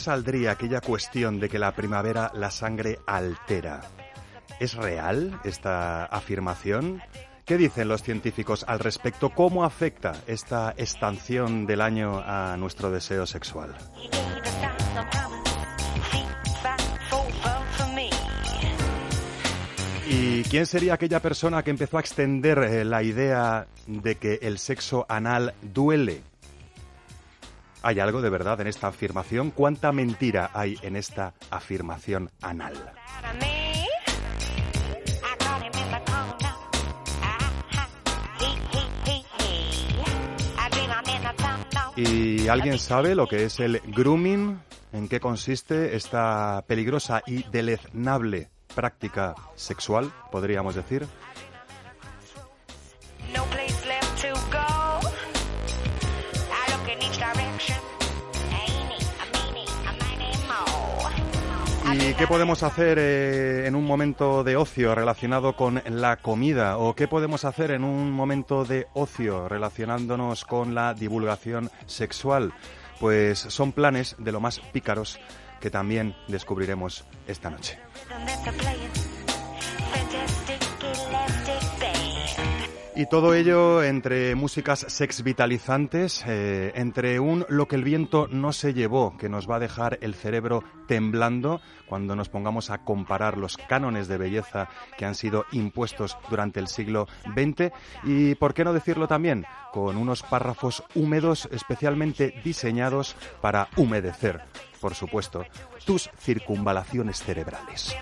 Saldría aquella cuestión de que la primavera la sangre altera? ¿Es real esta afirmación? ¿Qué dicen los científicos al respecto? ¿Cómo afecta esta estación del año a nuestro deseo sexual? ¿Y quién sería aquella persona que empezó a extender eh, la idea de que el sexo anal duele? ¿Hay algo de verdad en esta afirmación? ¿Cuánta mentira hay en esta afirmación anal? ¿Y alguien sabe lo que es el grooming? ¿En qué consiste esta peligrosa y deleznable práctica sexual, podríamos decir? ¿Y qué podemos hacer eh, en un momento de ocio relacionado con la comida? ¿O qué podemos hacer en un momento de ocio relacionándonos con la divulgación sexual? Pues son planes de lo más pícaros que también descubriremos esta noche. Y todo ello entre músicas sex vitalizantes, eh, entre un lo que el viento no se llevó, que nos va a dejar el cerebro temblando cuando nos pongamos a comparar los cánones de belleza que han sido impuestos durante el siglo XX, y por qué no decirlo también, con unos párrafos húmedos especialmente diseñados para humedecer, por supuesto, tus circunvalaciones cerebrales.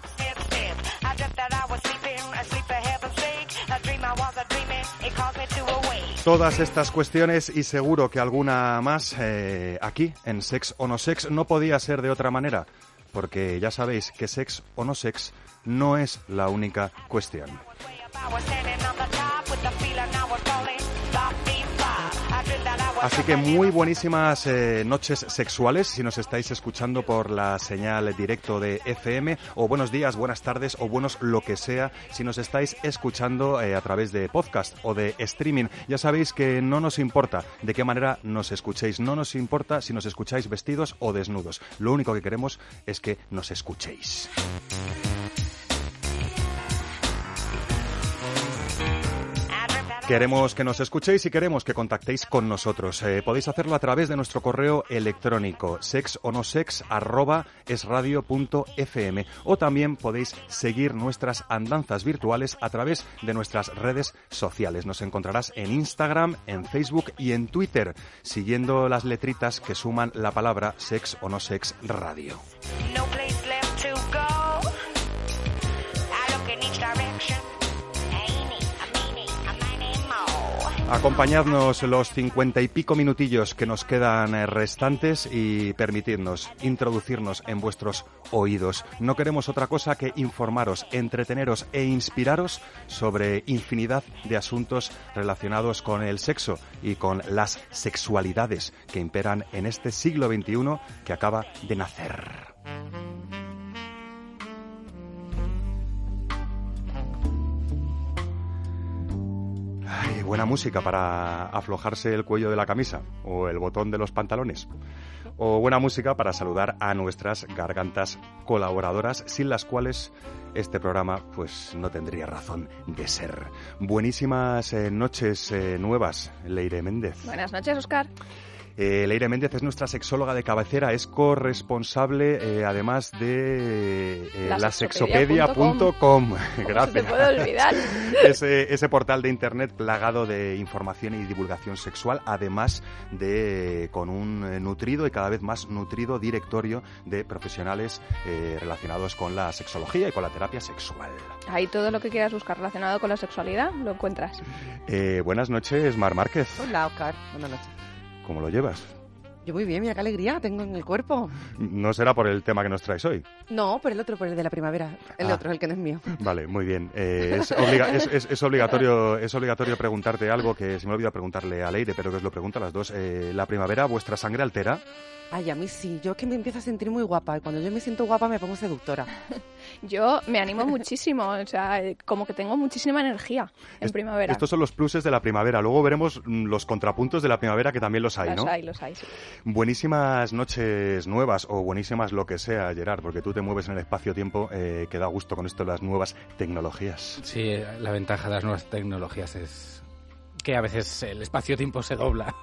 Todas estas cuestiones y seguro que alguna más eh, aquí en Sex o No Sex no podía ser de otra manera, porque ya sabéis que Sex o No Sex no es la única cuestión. Así que muy buenísimas eh, noches sexuales si nos estáis escuchando por la señal directo de FM o buenos días, buenas tardes o buenos lo que sea si nos estáis escuchando eh, a través de podcast o de streaming. Ya sabéis que no nos importa de qué manera nos escuchéis, no nos importa si nos escucháis vestidos o desnudos. Lo único que queremos es que nos escuchéis. Queremos que nos escuchéis y queremos que contactéis con nosotros. Eh, podéis hacerlo a través de nuestro correo electrónico sexonosex arroba esradio.fm o también podéis seguir nuestras andanzas virtuales a través de nuestras redes sociales. Nos encontrarás en Instagram, en Facebook y en Twitter, siguiendo las letritas que suman la palabra sex no sex radio. Acompañadnos los cincuenta y pico minutillos que nos quedan eh, restantes y permitidnos introducirnos en vuestros oídos. No queremos otra cosa que informaros, entreteneros e inspiraros sobre infinidad de asuntos relacionados con el sexo y con las sexualidades que imperan en este siglo XXI que acaba de nacer. Buena música para aflojarse el cuello de la camisa o el botón de los pantalones. O buena música para saludar a nuestras gargantas colaboradoras, sin las cuales este programa pues no tendría razón de ser. Buenísimas eh, noches eh, nuevas, Leire Méndez. Buenas noches, Oscar. Eh, Leire Méndez es nuestra sexóloga de cabecera, es corresponsable eh, además de eh, La la sexopedia.com. sexopedia.com. ¿Cómo Gracias. se te puede olvidar? ese, ese portal de internet plagado de información y divulgación sexual, además de con un nutrido y cada vez más nutrido directorio de profesionales eh, relacionados con la sexología y con la terapia sexual. Ahí todo lo que quieras buscar relacionado con la sexualidad lo encuentras. Eh, buenas noches, Mar Márquez. Hola, Oscar. Buenas noches. ¿Cómo lo llevas? Yo muy bien, mira qué alegría tengo en el cuerpo. No será por el tema que nos traes hoy. No, por el otro, por el de la primavera. El Ah. otro, el que no es mío. Vale, muy bien. Eh, es, obliga- es- es- es obligatorio, es obligatorio preguntarte algo que se me olvida preguntarle a Leire, pero que os lo pregunto a las dos. Eh, ¿La primavera vuestra sangre altera? Ay, a mí sí. Yo es que me empiezo a sentir muy guapa. Y cuando yo me siento guapa me pongo seductora. Yo me animo muchísimo, o sea, eh, como que tengo muchísima energía en Est- primavera. Estos son los pluses de la primavera. Luego veremos mm, los contrapuntos de la primavera, que también los hay, los ¿no? hay, los hay, sí. Buenísimas noches nuevas o buenísimas lo que sea, Gerard, porque tú te mueves en el espacio-tiempo eh, que da gusto con esto de las nuevas tecnologías. Sí, la ventaja de las nuevas tecnologías es que a veces el espacio-tiempo se dobla.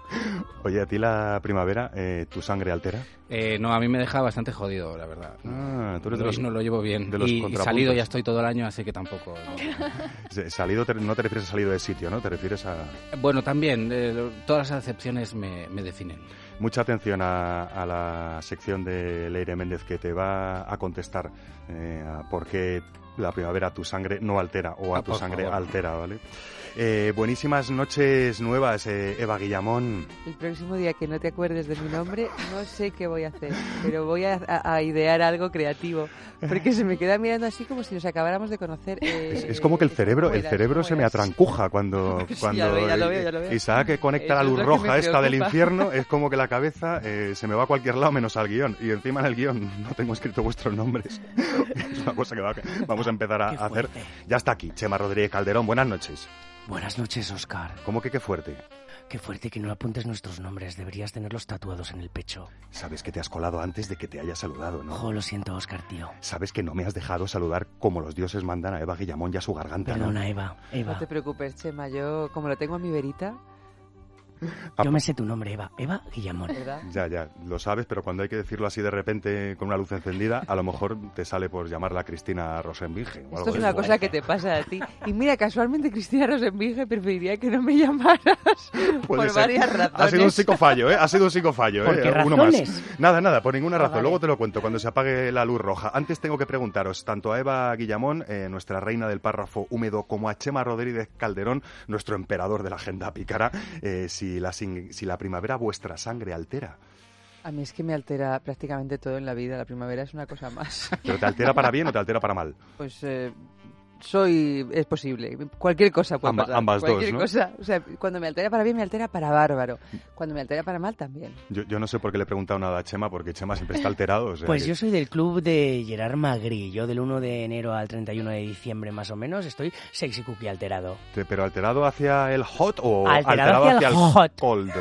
Oye, ¿a ti la primavera eh, tu sangre altera? Eh, no, a mí me deja bastante jodido, la verdad. Ah, tú eres de los, no lo llevo bien. de los y, y salido ya estoy todo el año, así que tampoco. no. Salido, no te refieres a salido de sitio, ¿no? Te refieres a... Bueno, también, eh, todas las acepciones me, me definen. Mucha atención a, a la sección de Leire Méndez que te va a contestar eh, a por qué la primavera tu sangre no altera o a Ah, tu sangre favor. altera, ¿vale? Eh, buenísimas noches nuevas, eh, Eva Guillamón. El próximo día que no te acuerdes de mi nombre, no sé qué voy a hacer. Pero voy a, idear algo creativo. Porque se me queda mirando así como si nos acabáramos de conocer. eh, Es, es como que el cerebro, ¿cómo el cerebro ¿Cómo se me atrancuja cuando, cuando ya lo veo, ya lo veo, ya lo veo. Isaac que conecta la es luz roja esta del infierno, es como que la cabeza eh, se me va a cualquier lado menos al guion. Y encima en el guion no tengo escrito vuestros nombres. es una cosa que va- vamos a empezar a hacer. Ya está aquí, Chema Rodríguez Calderón, buenas noches. Buenas noches, Oscar. ¿Cómo que qué fuerte? Qué fuerte que no apuntes nuestros nombres. Deberías tenerlos tatuados en el pecho. Sabes que te has colado antes de que te haya saludado, ¿no? Ojo, lo siento, Oscar, tío. Sabes que no me has dejado saludar como los dioses mandan a Eva Guillamón y a su garganta, ¿no? Perdona, Eva. No Eva. te preocupes, Chema. Yo, como lo tengo a mi verita, Yo me sé tu nombre, Eva. Eva Guillamón. ¿verdad? Ya, ya, lo sabes, pero cuando hay que decirlo así de repente con una luz encendida, a lo mejor te sale por llamarla Cristina algo Esto es una eso. cosa que te pasa a ti. Y mira, casualmente Cristina Rosenbinge preferiría que no me llamaras Puede por ser. varias razones. Ha sido un psicofallo, ¿eh? Ha sido un psicofallo, ¿eh? ¿Por qué Uno más. razones? Nada, nada, por ninguna Ah, razón. vale. Luego te lo cuento cuando se apague la luz roja. Antes tengo que preguntaros, tanto a Eva Guillamón, eh, nuestra reina del párrafo húmedo, como a Chema Rodríguez Calderón, nuestro emperador de la agenda pícara, eh, si, la, si la primavera vuestra sangre altera. A mí es que me altera prácticamente todo en la vida. La primavera es una cosa más. ¿Pero te altera para bien o te altera para mal? Pues eh, soy... es posible. Cualquier cosa puede Amba- pasar. ambas dos, Cualquier ¿no? cosa. O sea, cuando me altera para bien, me altera para bárbaro. Cuando me altera para mal, también. Yo, yo no sé por qué le he preguntado nada a Chema, porque Chema siempre está alterado. o sea Pues que- yo soy del club de Gerard Magri. Yo del 1 de enero al 31 de diciembre más o menos estoy sexy cookie alterado. Te- ¿Pero alterado hacia el hot o Alterado hacia el hot. cold?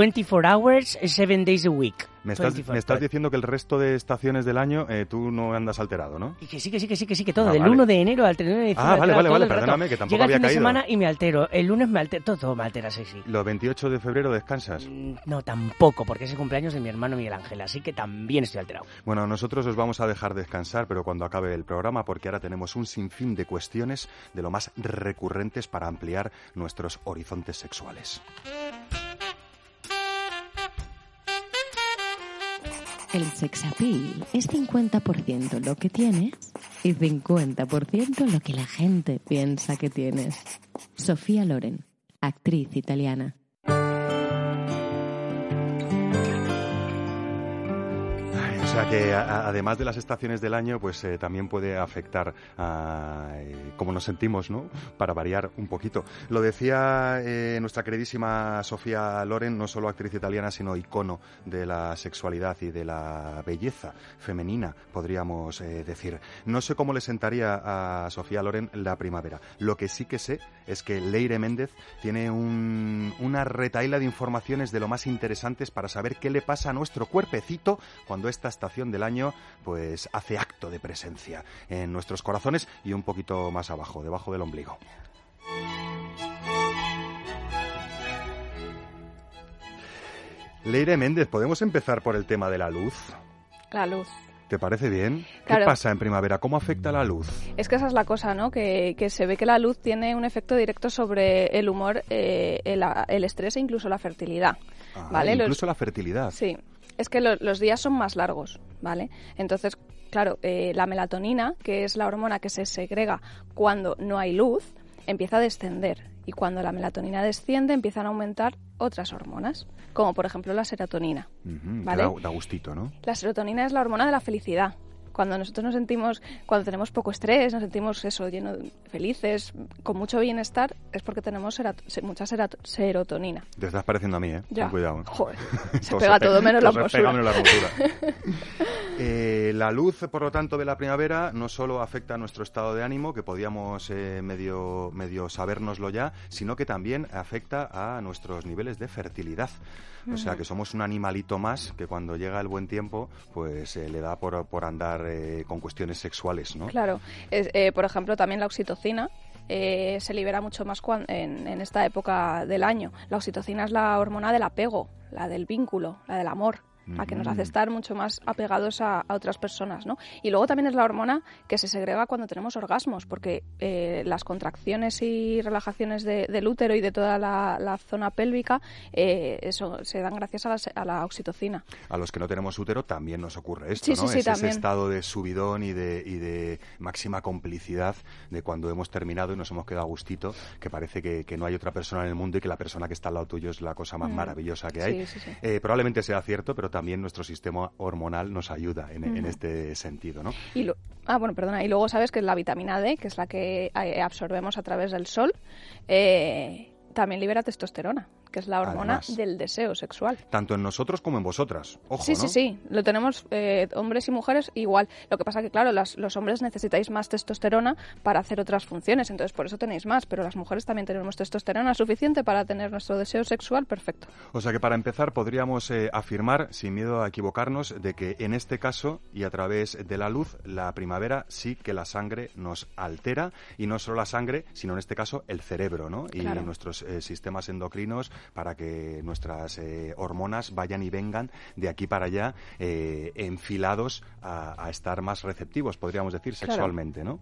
24 hours, 7 days a week. Me estás, 24. me estás diciendo que el resto de estaciones del año eh, tú no andas alterado, ¿no? Y que sí, que sí, que sí, que sí, que todo. Ah, del vale. 1 de enero al 31 de diciembre. Ah, vale, vale, vale, perdóname, que tampoco Llega el había fin de caído. semana y me altero. El lunes me altero. Todo, todo me altera sexy. ¿Los 28 de febrero descansas? Mm, No, tampoco, porque es el cumpleaños de mi hermano Miguel Ángel, así que también estoy alterado. Bueno, nosotros os vamos a dejar descansar, pero cuando acabe el programa, porque ahora tenemos un sinfín de cuestiones de lo más recurrentes para ampliar nuestros horizontes sexuales. El sex appeal es 50% lo que tienes y 50% lo que la gente piensa que tienes. Sofía Loren, actriz italiana. Sea que a- a- además de las estaciones del año, pues eh, también puede afectar a eh, cómo nos sentimos, ¿no? Para variar un poquito. Lo decía eh, nuestra queridísima Sofía Loren, no solo actriz italiana, sino icono de la sexualidad y de la belleza femenina, podríamos eh, decir. No sé cómo le sentaría a Sofía Loren la primavera. Lo que sí que sé es que Leire Méndez tiene un- una retaila de informaciones de lo más interesantes para saber qué le pasa a nuestro cuerpecito cuando esta estación del año pues hace acto de presencia en nuestros corazones y un poquito más abajo, debajo del ombligo. Leire Méndez, ¿podemos empezar por el tema de la luz? La luz. ¿Te parece bien? ¿Qué pasa en primavera? ¿Cómo afecta la luz? Es que esa es la cosa, ¿no? Que, que se ve que la luz tiene un efecto directo sobre el humor, eh, el, el estrés e incluso la fertilidad. Ah, ¿vale? Los- incluso la fertilidad. Sí, es que lo- los días son más largos, ¿vale? Entonces, claro, eh, la melatonina, que es la hormona que se segrega cuando no hay luz, empieza a descender. Y cuando la melatonina desciende, empiezan a aumentar otras hormonas, como por ejemplo la serotonina. ¿Vale? da, da gustito, ¿no? La serotonina es la hormona de la felicidad. Cuando nosotros nos sentimos, cuando tenemos poco estrés, nos sentimos eso, lleno, felices, con mucho bienestar, es porque tenemos serat- mucha serat- serotonina. Te estás pareciendo a mí, ¿eh? Ya. Ten cuidado. Joder, se pega pe- todo menos la hermosura. menos la. Eh, la luz, por lo tanto, de la primavera no solo afecta a nuestro estado de ánimo, que podíamos eh, medio, medio sabérnoslo ya, sino que también afecta a nuestros niveles de fertilidad. O sea, que somos un animalito más que cuando llega el buen tiempo, pues eh, le da por, por andar eh, con cuestiones sexuales, ¿no? Claro. Es, eh, por ejemplo, también la oxitocina eh, se libera mucho más cuan- en, en esta época del año. La oxitocina es la hormona del apego, la del vínculo, la del amor. La que nos hace estar mucho más apegados a, a otras personas, ¿no? Y luego también es la hormona que se segrega cuando tenemos orgasmos, porque eh, las contracciones y relajaciones de- del útero y de toda la, la zona pélvica eh, eso se dan gracias a la, a la oxitocina. A los que no tenemos útero también nos ocurre esto, Sí, ¿no? sí, sí, es ese también. estado de subidón y de, y de máxima complicidad de cuando hemos terminado y nos hemos quedado a gustito, que parece que, que no hay otra persona en el mundo y que la persona que está al lado tuyo es la cosa más Mm. maravillosa que hay. sí, sí. Eh, probablemente sea cierto, pero también nuestro sistema hormonal nos ayuda en, este sentido, ¿no? Y lo- ah, bueno, perdona. Y luego sabes que la vitamina D, que es la que eh, absorbemos a través del sol, eh, también libera testosterona, que es la hormona Además. del deseo sexual. Tanto en nosotros como en vosotras. Ojo, sí, ¿no? sí, sí. Lo tenemos eh, hombres y mujeres igual. Lo que pasa que, claro, las- los hombres necesitáis más testosterona para hacer otras funciones, entonces por eso tenéis más. Pero las mujeres también tenemos testosterona suficiente para tener nuestro deseo sexual perfecto. O sea que para empezar podríamos eh, afirmar, sin miedo a equivocarnos, de que en este caso y a través de la luz, la primavera sí que la sangre nos altera y no solo la sangre, sino en este caso el cerebro, ¿no? Y Claro. nuestros eh, sistemas endocrinos para que nuestras eh, hormonas vayan y vengan de aquí para allá eh, enfilados a, a estar más receptivos, podríamos decir, Claro. sexualmente, ¿no?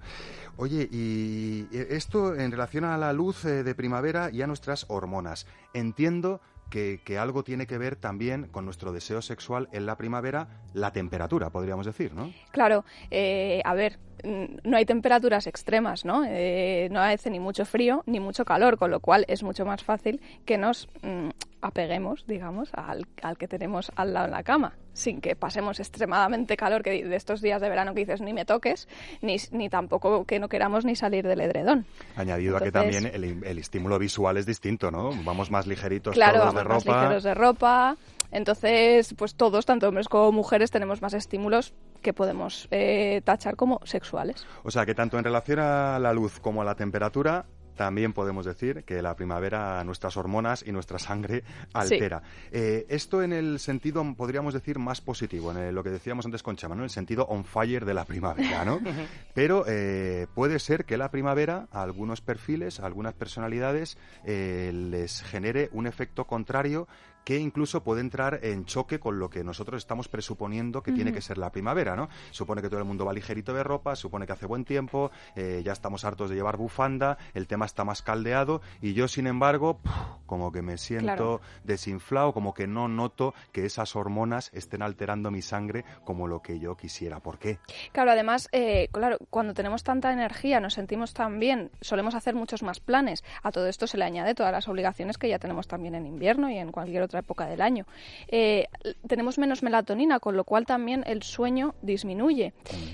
Oye, y eh, esto en relación a la luz eh, de primavera y a nuestras hormonas. Entiendo que, algo tiene que ver también con nuestro deseo sexual en la primavera, la temperatura, podríamos decir, ¿no? Claro, eh, a ver, mm, no hay temperaturas extremas, ¿no? Eh, no hace ni mucho frío ni mucho calor, con lo cual es mucho más fácil que nos mm, apeguemos, digamos, al, al que tenemos al lado en la cama, sin que pasemos extremadamente calor, que de estos días de verano que dices ni me toques, ni, ni tampoco que no queramos ni salir del edredón. Añadido a que Entonces- también el, el estímulo visual es distinto, ¿no? Vamos más ligeritos claro, todos vamos de más ropa. ligeros de ropa. Entonces, pues todos, tanto hombres como mujeres, tenemos más estímulos que podemos eh, tachar como sexuales. O sea que tanto en relación a la luz como a la temperatura, también podemos decir que la primavera nuestras hormonas y nuestra sangre altera. Eh, esto en el sentido, podríamos decir, más positivo, en el- lo que decíamos antes con Chama, ¿no? El sentido on fire de la primavera, ¿no? Pero eh, puede ser que la primavera a algunos perfiles, a algunas personalidades, eh, les genere un efecto contrario que incluso puede entrar en choque con lo que nosotros estamos presuponiendo que tiene que ser la primavera, ¿no? Supone que todo el mundo va ligerito de ropa, supone que hace buen tiempo, eh, ya estamos hartos de llevar bufanda, el tema está más caldeado y yo, sin embargo, puf, como que me siento Claro. desinflado, como que no noto que esas hormonas estén alterando mi sangre como lo que yo quisiera. ¿Por qué? Claro, además, eh, claro, cuando tenemos tanta energía, nos sentimos tan bien, solemos hacer muchos más planes. A todo esto se le añade todas las obligaciones que ya tenemos también en invierno y en cualquier otra época del año. Eh, tenemos menos melatonina, con lo cual también el sueño disminuye.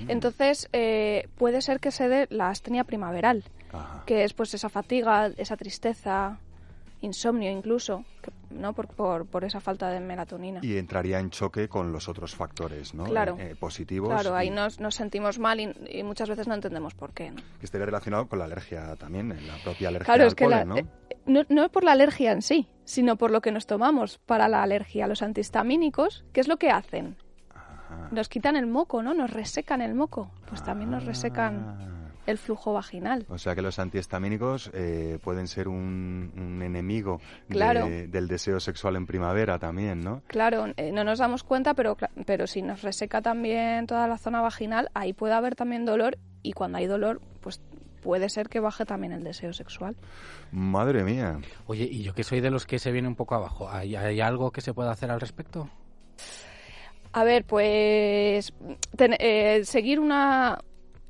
Entonces, eh, puede ser que se dé la astenia primaveral, Ajá. que es pues esa fatiga, esa tristeza, insomnio incluso, ¿no? Por, por, por esa falta de melatonina. Y entraría en choque con los otros factores, ¿no? Claro. Eh, positivos. Claro, ahí y nos, nos sentimos mal y, y muchas veces no entendemos por qué. ¿no? Que estaría relacionado con la alergia también, la propia alergia Claro, al es que la- polen, ¿no? No, no por la alergia en sí, sino por lo que nos tomamos para la alergia. Los antihistamínicos, ¿qué es lo que hacen? Ajá. Nos quitan el moco, ¿no? Nos resecan el moco. Pues también nos resecan. Ah, el flujo vaginal. O sea que los antihistamínicos eh, pueden ser un, un enemigo de- Claro. del deseo sexual en primavera también, ¿no? Claro, eh, no nos damos cuenta, pero, pero si nos reseca también toda la zona vaginal, ahí puede haber también dolor y cuando hay dolor, pues puede ser que baje también el deseo sexual. Madre mía. Oye, y yo que soy de los que se viene un poco abajo, ¿hay, hay algo que se pueda hacer al respecto? A ver, pues ten- eh, seguir una,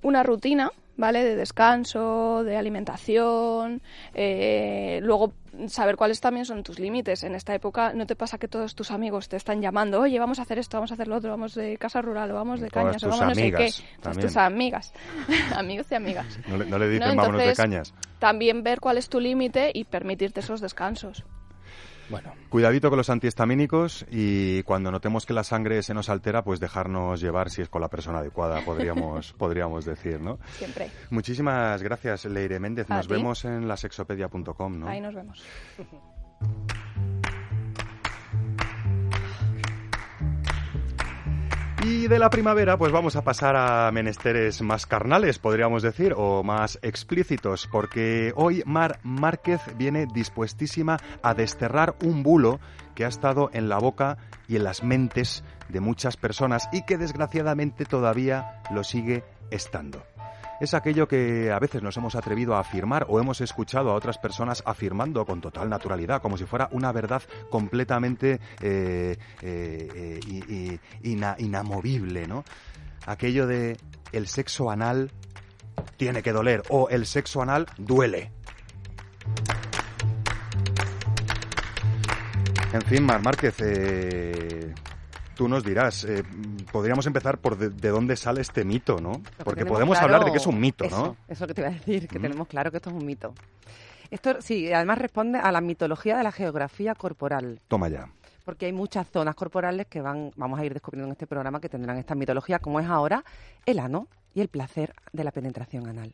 una rutina, ¿vale? De descanso, de alimentación, eh, luego saber cuáles también son tus límites. En esta época no te pasa que todos tus amigos te están llamando, oye, vamos a hacer esto, vamos a hacer lo otro, vamos de casa rural, o vamos de Todas cañas, o vamos no sé qué. Todas también. tus amigas, amigos y amigas. No le, no le dicen No, vámonos de cañas. También ver cuál es tu límite y permitirte esos descansos. Bueno, Cuidadito con los antihistamínicos y cuando notemos que la sangre se nos altera, pues dejarnos llevar si es con la persona adecuada, podríamos, podríamos decir, ¿no? Siempre. Muchísimas gracias, Leire Méndez. Nos ti. vemos en la sexopedia.com, ¿no? Ahí nos vemos. Y de la primavera, pues vamos a pasar a menesteres más carnales, podríamos decir, o más explícitos, porque hoy Mar Márquez viene dispuestísima a desterrar un bulo que ha estado en la boca y en las mentes de muchas personas y que desgraciadamente todavía lo sigue estando. Es aquello que a veces nos hemos atrevido a afirmar o hemos escuchado a otras personas afirmando con total naturalidad, como si fuera una verdad completamente eh, eh, eh, inamovible, ¿no? Aquello de el sexo anal tiene que doler o el sexo anal duele. En fin, Mar Márquez, eh, tú nos dirás, eh, podríamos empezar por de, de dónde sale este mito, ¿no? Porque podemos claro- hablar de que es un mito, eso, ¿no? Eso que te iba a decir, que Mm. tenemos claro que esto es un mito. Esto sí, además responde a la mitología de la geografía corporal. Toma ya. Porque hay muchas zonas corporales que van, vamos a ir descubriendo en este programa que tendrán esta mitología, como es ahora el ano y el placer de la penetración anal.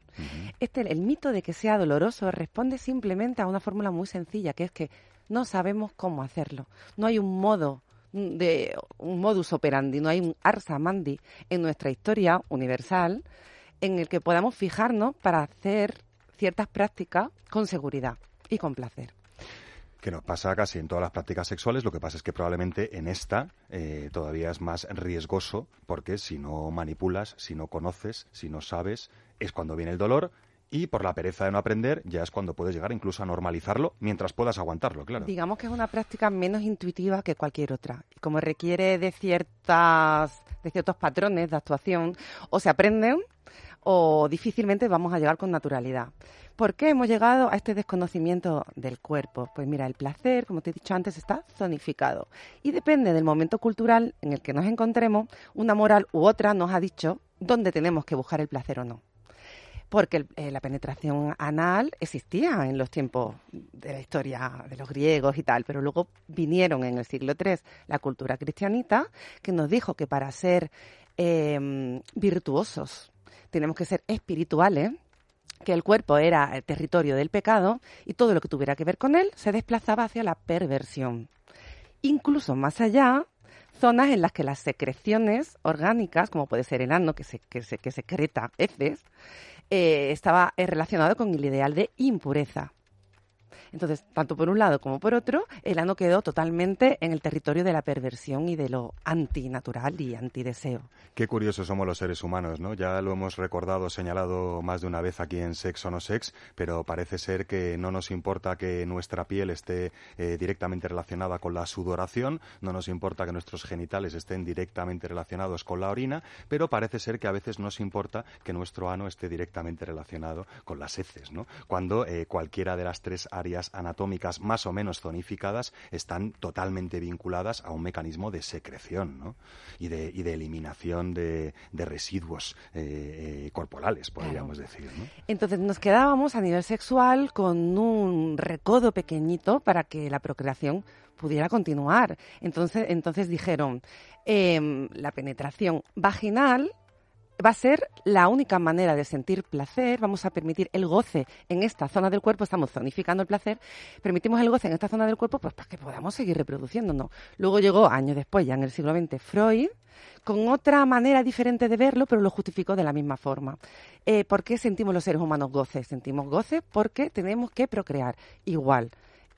Este, el mito de que sea doloroso responde simplemente a una fórmula muy sencilla, que es que no sabemos cómo hacerlo. No hay un modo de un modus operandi, no hay un ars amandi en nuestra historia universal en el que podamos fijarnos para hacer ciertas prácticas con seguridad y con placer. Que nos pasa casi en todas las prácticas sexuales, lo que pasa es que probablemente en esta eh, todavía es más riesgoso, porque si no manipulas, si no conoces, si no sabes, es cuando viene el dolor y por la pereza de no aprender ya es cuando puedes llegar incluso a normalizarlo mientras puedas aguantarlo, claro. Digamos que es una práctica menos intuitiva que cualquier otra. Como requiere de ciertas de ciertos patrones de actuación, o se aprenden o difícilmente vamos a llegar con naturalidad. ¿Por qué hemos llegado a este desconocimiento del cuerpo? Pues mira, el placer, como te he dicho antes, está zonificado. Y depende del momento cultural en el que nos encontremos, una moral u otra nos ha dicho dónde tenemos que buscar el placer o no porque eh, la penetración anal existía en los tiempos de la historia de los griegos y tal, pero luego vinieron en el siglo III la cultura cristianita que nos dijo que para ser eh, virtuosos tenemos que ser espirituales, que el cuerpo era el territorio del pecado y todo lo que tuviera que ver con él se desplazaba hacia la perversión. Incluso más allá, zonas en las que las secreciones orgánicas, como puede ser el ano, que, se, que, se- que secreta heces, eh, estaba eh, relacionado con el ideal de impureza. Entonces, tanto por un lado como por otro, el ano quedó totalmente en el territorio de la perversión y de lo antinatural y antideseo. Qué curiosos somos los seres humanos, ¿no? Ya lo hemos recordado, señalado más de una vez aquí en Sex o No Sex, pero parece ser que no nos importa que nuestra piel esté eh, directamente relacionada con la sudoración, no nos importa que nuestros genitales estén directamente relacionados con la orina, pero parece ser que a veces nos importa que nuestro ano esté directamente relacionado con las heces, ¿no? Cuando eh, cualquiera de las tres áreas anatómicas más o menos zonificadas están totalmente vinculadas a un mecanismo de secreción, ¿no? Y de, y de eliminación de, de residuos eh, eh, corporales, podríamos decir, ¿no? Entonces nos quedábamos a nivel sexual con un recodo pequeñito para que la procreación pudiera continuar. Entonces, entonces dijeron, em, la penetración vaginal va a ser la única manera de sentir placer. Vamos a permitir el goce en esta zona del cuerpo, estamos zonificando el placer, permitimos el goce en esta zona del cuerpo pues para que podamos seguir reproduciéndonos. Luego llegó, años después, ya en el siglo XX, Freud, con otra manera diferente de verlo, pero lo justificó de la misma forma. Eh, ¿Por qué sentimos los seres humanos goce? Sentimos goce porque tenemos que procrear. Igual,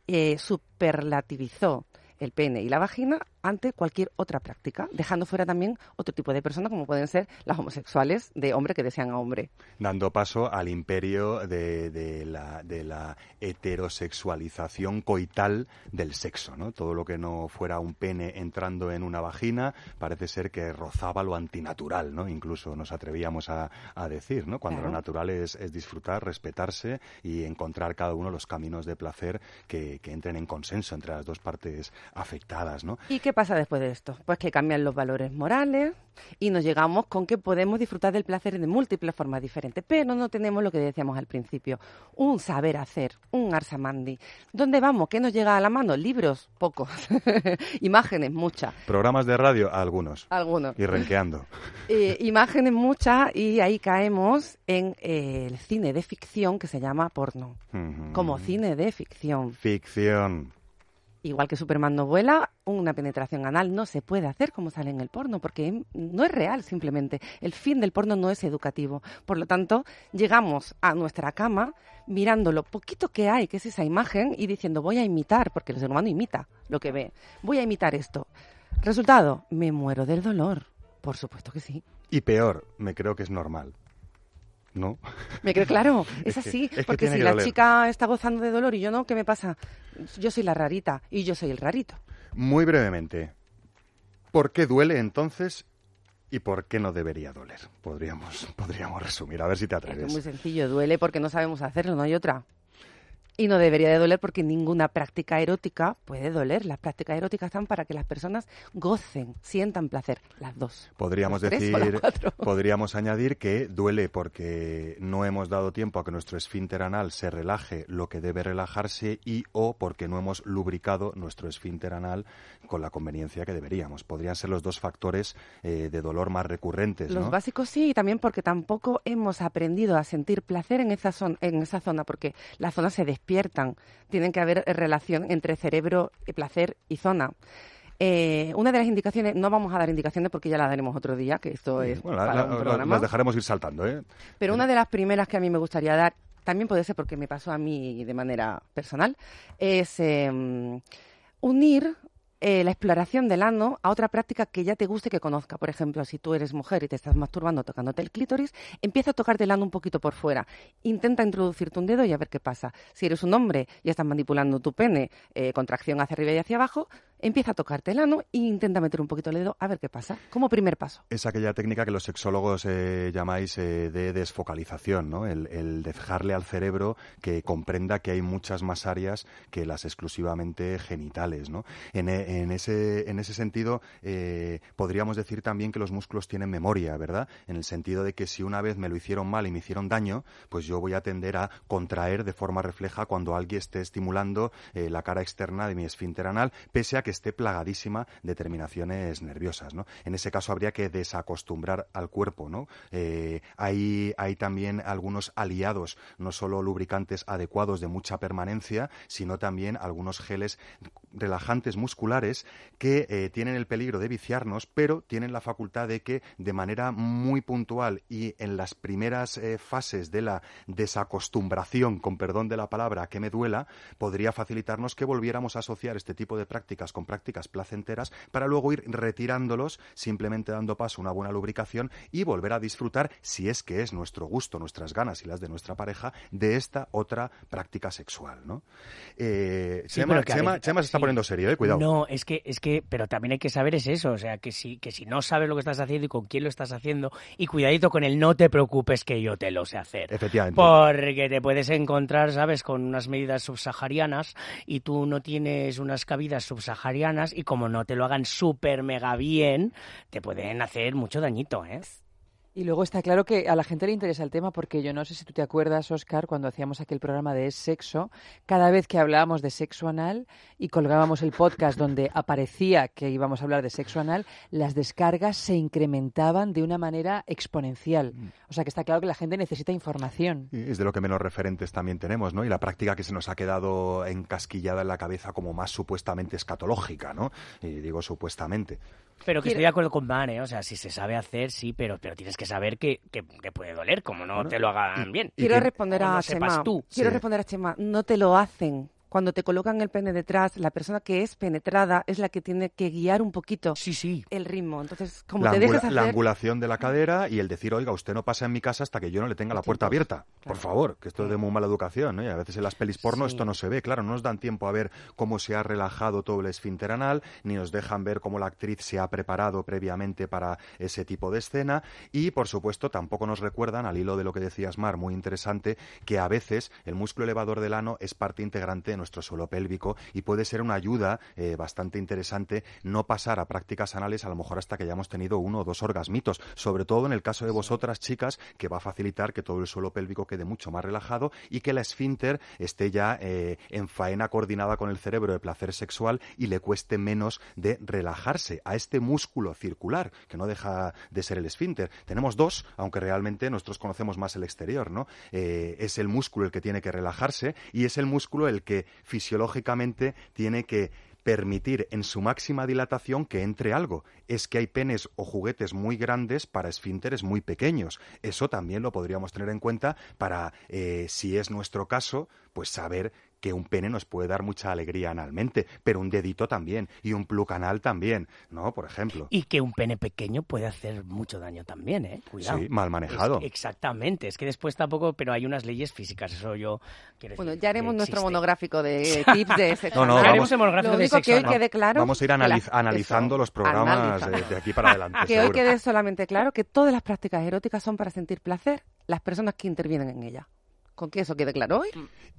eh, superlativizó el pene y la vagina ante cualquier otra práctica, dejando fuera también otro tipo de personas como pueden ser las homosexuales de hombre que desean a hombre. Dando paso al imperio de, de la, de la heterosexualización coital del sexo, ¿no? Todo lo que no fuera un pene entrando en una vagina parece ser que rozaba lo antinatural, ¿no? Incluso nos atrevíamos a, a decir, ¿no? Cuando Claro. lo natural es, es disfrutar, respetarse y encontrar cada uno los caminos de placer que, que entren en consenso entre las dos partes afectadas, ¿no? ¿Y qué pasa después de esto? Pues que cambian los valores morales y nos llegamos con que podemos disfrutar del placer de múltiples formas diferentes, pero no tenemos lo que decíamos al principio, un saber hacer, un arsamandi. ¿Dónde vamos? ¿Qué nos llega a la mano? Libros, pocos. Imágenes, muchas. Programas de radio, algunos. Algunos. Y renqueando. Eh, imágenes muchas y ahí caemos en eh, el cine de ficción que se llama porno. Como cine de ficción. Ficción. Igual que Superman no vuela, una penetración anal no se puede hacer como sale en el porno, porque no es real simplemente. El fin del porno no es educativo. Por lo tanto, llegamos a nuestra cama mirando lo poquito que hay, que es esa imagen, y diciendo voy a imitar, porque el ser humano imita lo que ve. Voy a imitar esto. Resultado, me muero del dolor. Por supuesto que sí. Y peor, me creo que es normal. ¿No? Me creo claro, es Es que- así, es porque si la doler. chica está gozando de dolor y yo no, ¿qué me pasa? Yo soy la rarita y yo soy el rarito. Muy brevemente, ¿por qué duele entonces y por qué no debería doler? Podríamos, podríamos resumir, a ver si te Es muy atreves. sencillo, duele porque no sabemos hacerlo, no hay otra. Y no debería de doler porque ninguna práctica erótica puede doler. Las prácticas eróticas están para que las personas gocen, sientan placer, las dos. Podríamos Las decir, podríamos añadir que duele porque no hemos dado tiempo a que nuestro esfínter anal se relaje lo que debe relajarse y o porque no hemos lubricado nuestro esfínter anal con la conveniencia que deberíamos. Podrían ser los dos factores eh, de dolor más recurrentes, Los ¿no? básicos sí, y también porque tampoco hemos aprendido a sentir placer en esa, zona, en esa zona, porque las zonas se despiertan. Tienen que haber relación entre cerebro, eh, placer y zona. Eh, una de las indicaciones, no vamos a dar indicaciones porque ya la daremos otro día, que esto es Bueno, para la- un la- programa. las dejaremos ir saltando, ¿eh? Pero una de las primeras que a mí me gustaría dar, también puede ser porque me pasó a mí de manera personal, es eh, unir eh, la exploración del ano a otra práctica que ya te guste que conozca. Por ejemplo, si tú eres mujer y te estás masturbando tocándote el clítoris, empieza a tocarte el ano un poquito por fuera. Intenta introducirte un dedo y a ver qué pasa. Si eres un hombre y estás manipulando tu pene, eh, contracción hacia arriba y hacia abajo, empieza a tocarte el ano e intenta meter un poquito el dedo a ver qué pasa. Como primer paso. Es aquella técnica que los sexólogos eh, llamáis eh, de desfocalización, ¿no? El, dejarle al cerebro que comprenda que hay muchas más áreas que las exclusivamente genitales, ¿no? En, e- en ese, en ese sentido, eh, podríamos decir también que los músculos tienen memoria, ¿verdad? En el sentido de que si una vez me lo hicieron mal y me hicieron daño, pues yo voy a tender a contraer de forma refleja cuando alguien esté estimulando eh, la cara externa de mi esfínter anal, pese a que esté plagadísima de terminaciones nerviosas, ¿no? En ese caso habría que desacostumbrar al cuerpo, ¿no? Eh, hay, hay también algunos aliados, no solo lubricantes adecuados de mucha permanencia, sino también algunos geles relajantes musculares que eh, tienen el peligro de viciarnos, pero tienen la facultad de que de manera muy puntual y en las primeras eh, fases de la desacostumbración, con perdón de la palabra, que me duela, podría facilitarnos que volviéramos a asociar este tipo de prácticas con prácticas placenteras para luego ir retirándolos, simplemente dando paso a una buena lubricación y volver a disfrutar, si es que es nuestro gusto, nuestras ganas y las de nuestra pareja, de esta otra práctica sexual, ¿no? Eh, Sí, Chema, que Chema- Chema se está sí. poniendo serio, eh, cuidado. No, es que, es que, pero también hay que saber es eso, o sea, que si, que si no sabes lo que estás haciendo y con quién lo estás haciendo, y cuidadito con el no te preocupes que yo te lo sé hacer. Efectivamente. Porque te puedes encontrar, ¿sabes?, con unas medidas subsaharianas y tú no tienes unas cabidas subsaharianas y como no te lo hagan súper mega bien, te pueden hacer mucho dañito, ¿eh? Y luego está claro que a la gente le interesa el tema porque yo no sé si tú te acuerdas, Oscar, cuando hacíamos aquel programa de Es Sexo, cada vez que hablábamos de sexo anal y colgábamos el podcast donde aparecía que íbamos a hablar de sexo anal, las descargas se incrementaban de una manera exponencial. O sea que está claro que la gente necesita información. Y Es de lo que menos referentes también tenemos, ¿no? Y la práctica que se nos ha quedado encasquillada en la cabeza como más supuestamente escatológica, ¿no? Y digo supuestamente. Pero que estoy de acuerdo con Van, ¿eh? O sea, si se sabe hacer, sí, pero, pero tienes que saber que, que, que puede doler, como no te lo hagan bien. Y Quiero que- responder a no sepas Chema. tú. Quiero Sí. responder a Chema. No te lo hacen. Cuando te colocan el pene detrás, la persona que es penetrada es la que tiene que guiar un poquito Sí, sí. el ritmo. Entonces, como La, te dejes hacer... la angulación de la cadera y el decir, oiga, usted no pasa en mi casa hasta que yo no le tenga la puerta abierta. Por favor, que esto es de muy mala educación, ¿no? Y a veces en las pelis porno Sí. esto no se ve. Claro, no nos dan tiempo a ver cómo se ha relajado todo el esfínter anal, ni nos dejan ver cómo la actriz se ha preparado previamente para ese tipo de escena. Y, por supuesto, tampoco nos recuerdan, al hilo de lo que decías, Mar, muy interesante, que a veces el músculo elevador del ano es parte integrante nuestro suelo pélvico y puede ser una ayuda eh, bastante interesante no pasar a prácticas anales a lo mejor hasta que hayamos tenido uno o dos orgasmitos, sobre todo en el caso de vosotras chicas, que va a facilitar que todo el suelo pélvico quede mucho más relajado y que la esfínter esté ya eh, en faena coordinada con el cerebro de placer sexual y le cueste menos de relajarse a este músculo circular, que no deja de ser el esfínter. Tenemos dos, aunque realmente nosotros conocemos más el exterior, ¿no? Eh, es el músculo el que tiene que relajarse y es el músculo el que fisiológicamente tiene que permitir en su máxima dilatación que entre algo. Es que hay penes o juguetes muy grandes para esfínteres muy pequeños. Eso también lo podríamos tener en cuenta para, eh, si es nuestro caso, pues saber que un pene nos puede dar mucha alegría analmente, pero un dedito también y un plug anal también, ¿no? Por ejemplo. Y que un pene pequeño puede hacer mucho daño también, ¿eh? Cuidado. Sí, mal manejado. Es que- exactamente. Es que después tampoco, pero hay unas leyes físicas, eso yo quiero Bueno, decir ya haremos nuestro monográfico de tips de sexo No, no, vamos- Haremos el monográfico Lo de único sexo que hoy quede claro... Vamos a ir la- analizando eso, los programas analiza. de, de aquí para adelante. Que hoy quede solamente claro que todas las prácticas eróticas son para sentir placer las personas que intervienen en ellas. Con que eso quede claro hoy.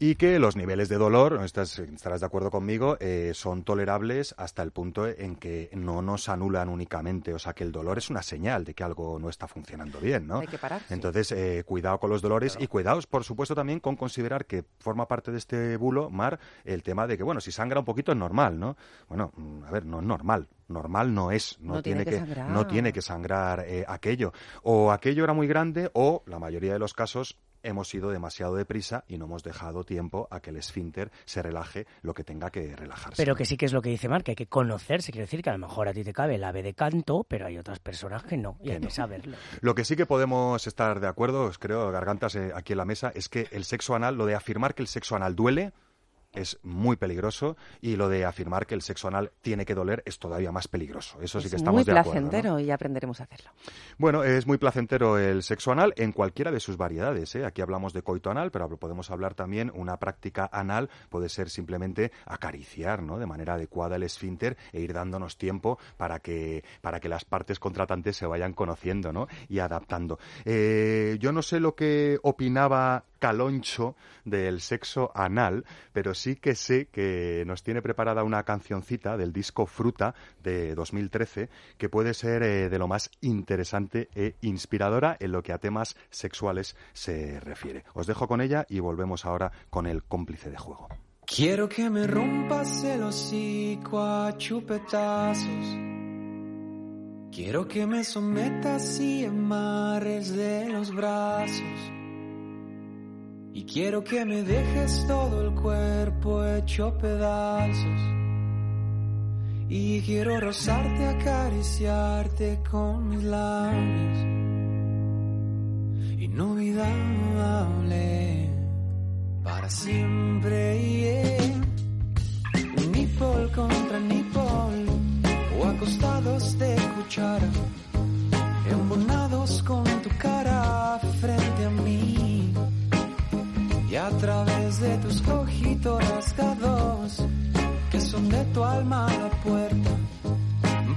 y que los niveles de dolor, estás- estarás de acuerdo conmigo, eh, son tolerables hasta el punto en que no nos anulan únicamente. O sea, que el dolor es una señal de que algo no está funcionando bien, ¿no? Hay que parar. Entonces, eh, cuidado con los dolores y cuidaos, por supuesto, también con considerar que forma parte de este bulo, Mar, el tema de que, bueno, si sangra un poquito es normal, ¿no? Bueno, mm, a ver, no es normal. Normal no es, no, No tiene que no tiene que sangrar eh, aquello. O aquello era muy grande o, la mayoría de los casos, hemos ido demasiado deprisa y no hemos dejado tiempo a que el esfínter se relaje lo que tenga que relajarse. Pero que sí que es lo que dice que hay que conocerse. Quiere decir que a lo mejor a ti te cabe el ave de canto, pero hay otras personas que no, y Que hay no. que saberlo. Lo que sí que podemos estar de acuerdo, creo, gargantas eh, aquí en la mesa, es que el sexo anal, lo de afirmar que el sexo anal duele, es muy peligroso y lo de afirmar que el sexo anal tiene que doler es todavía más peligroso. Eso sí es que estamos muy de acuerdo. ¿no? placentero y aprenderemos a hacerlo. Bueno, es muy placentero el sexo anal en cualquiera de sus variedades. ¿eh? Aquí hablamos de coito anal, pero podemos hablar también una práctica anal puede ser simplemente acariciar, ¿no? De manera adecuada el esfínter e ir dándonos tiempo para que para que las partes contratantes se vayan conociendo, ¿no? Y adaptando. Eh, yo no sé lo que opinaba Caloncho del sexo anal, pero sí que sé que nos tiene preparada una cancioncita del disco Fruta de 2013 que puede ser eh, de lo más interesante e inspiradora en lo que a temas sexuales se refiere. Os dejo con ella y volvemos ahora con el cómplice de juego. Quiero que me rompas el hocico a chupetazos. Quiero que me sometas y amarres de los brazos. Y quiero que me dejes todo el cuerpo hecho pedazos. Y quiero rozarte, acariciarte con mis labios. Inolvidable para siempre. yeah. Nipple contra nipple o acostados de cuchara, embonados con tu cara frente a mí y a través de tus ojitos rasgados que son de tu alma la puerta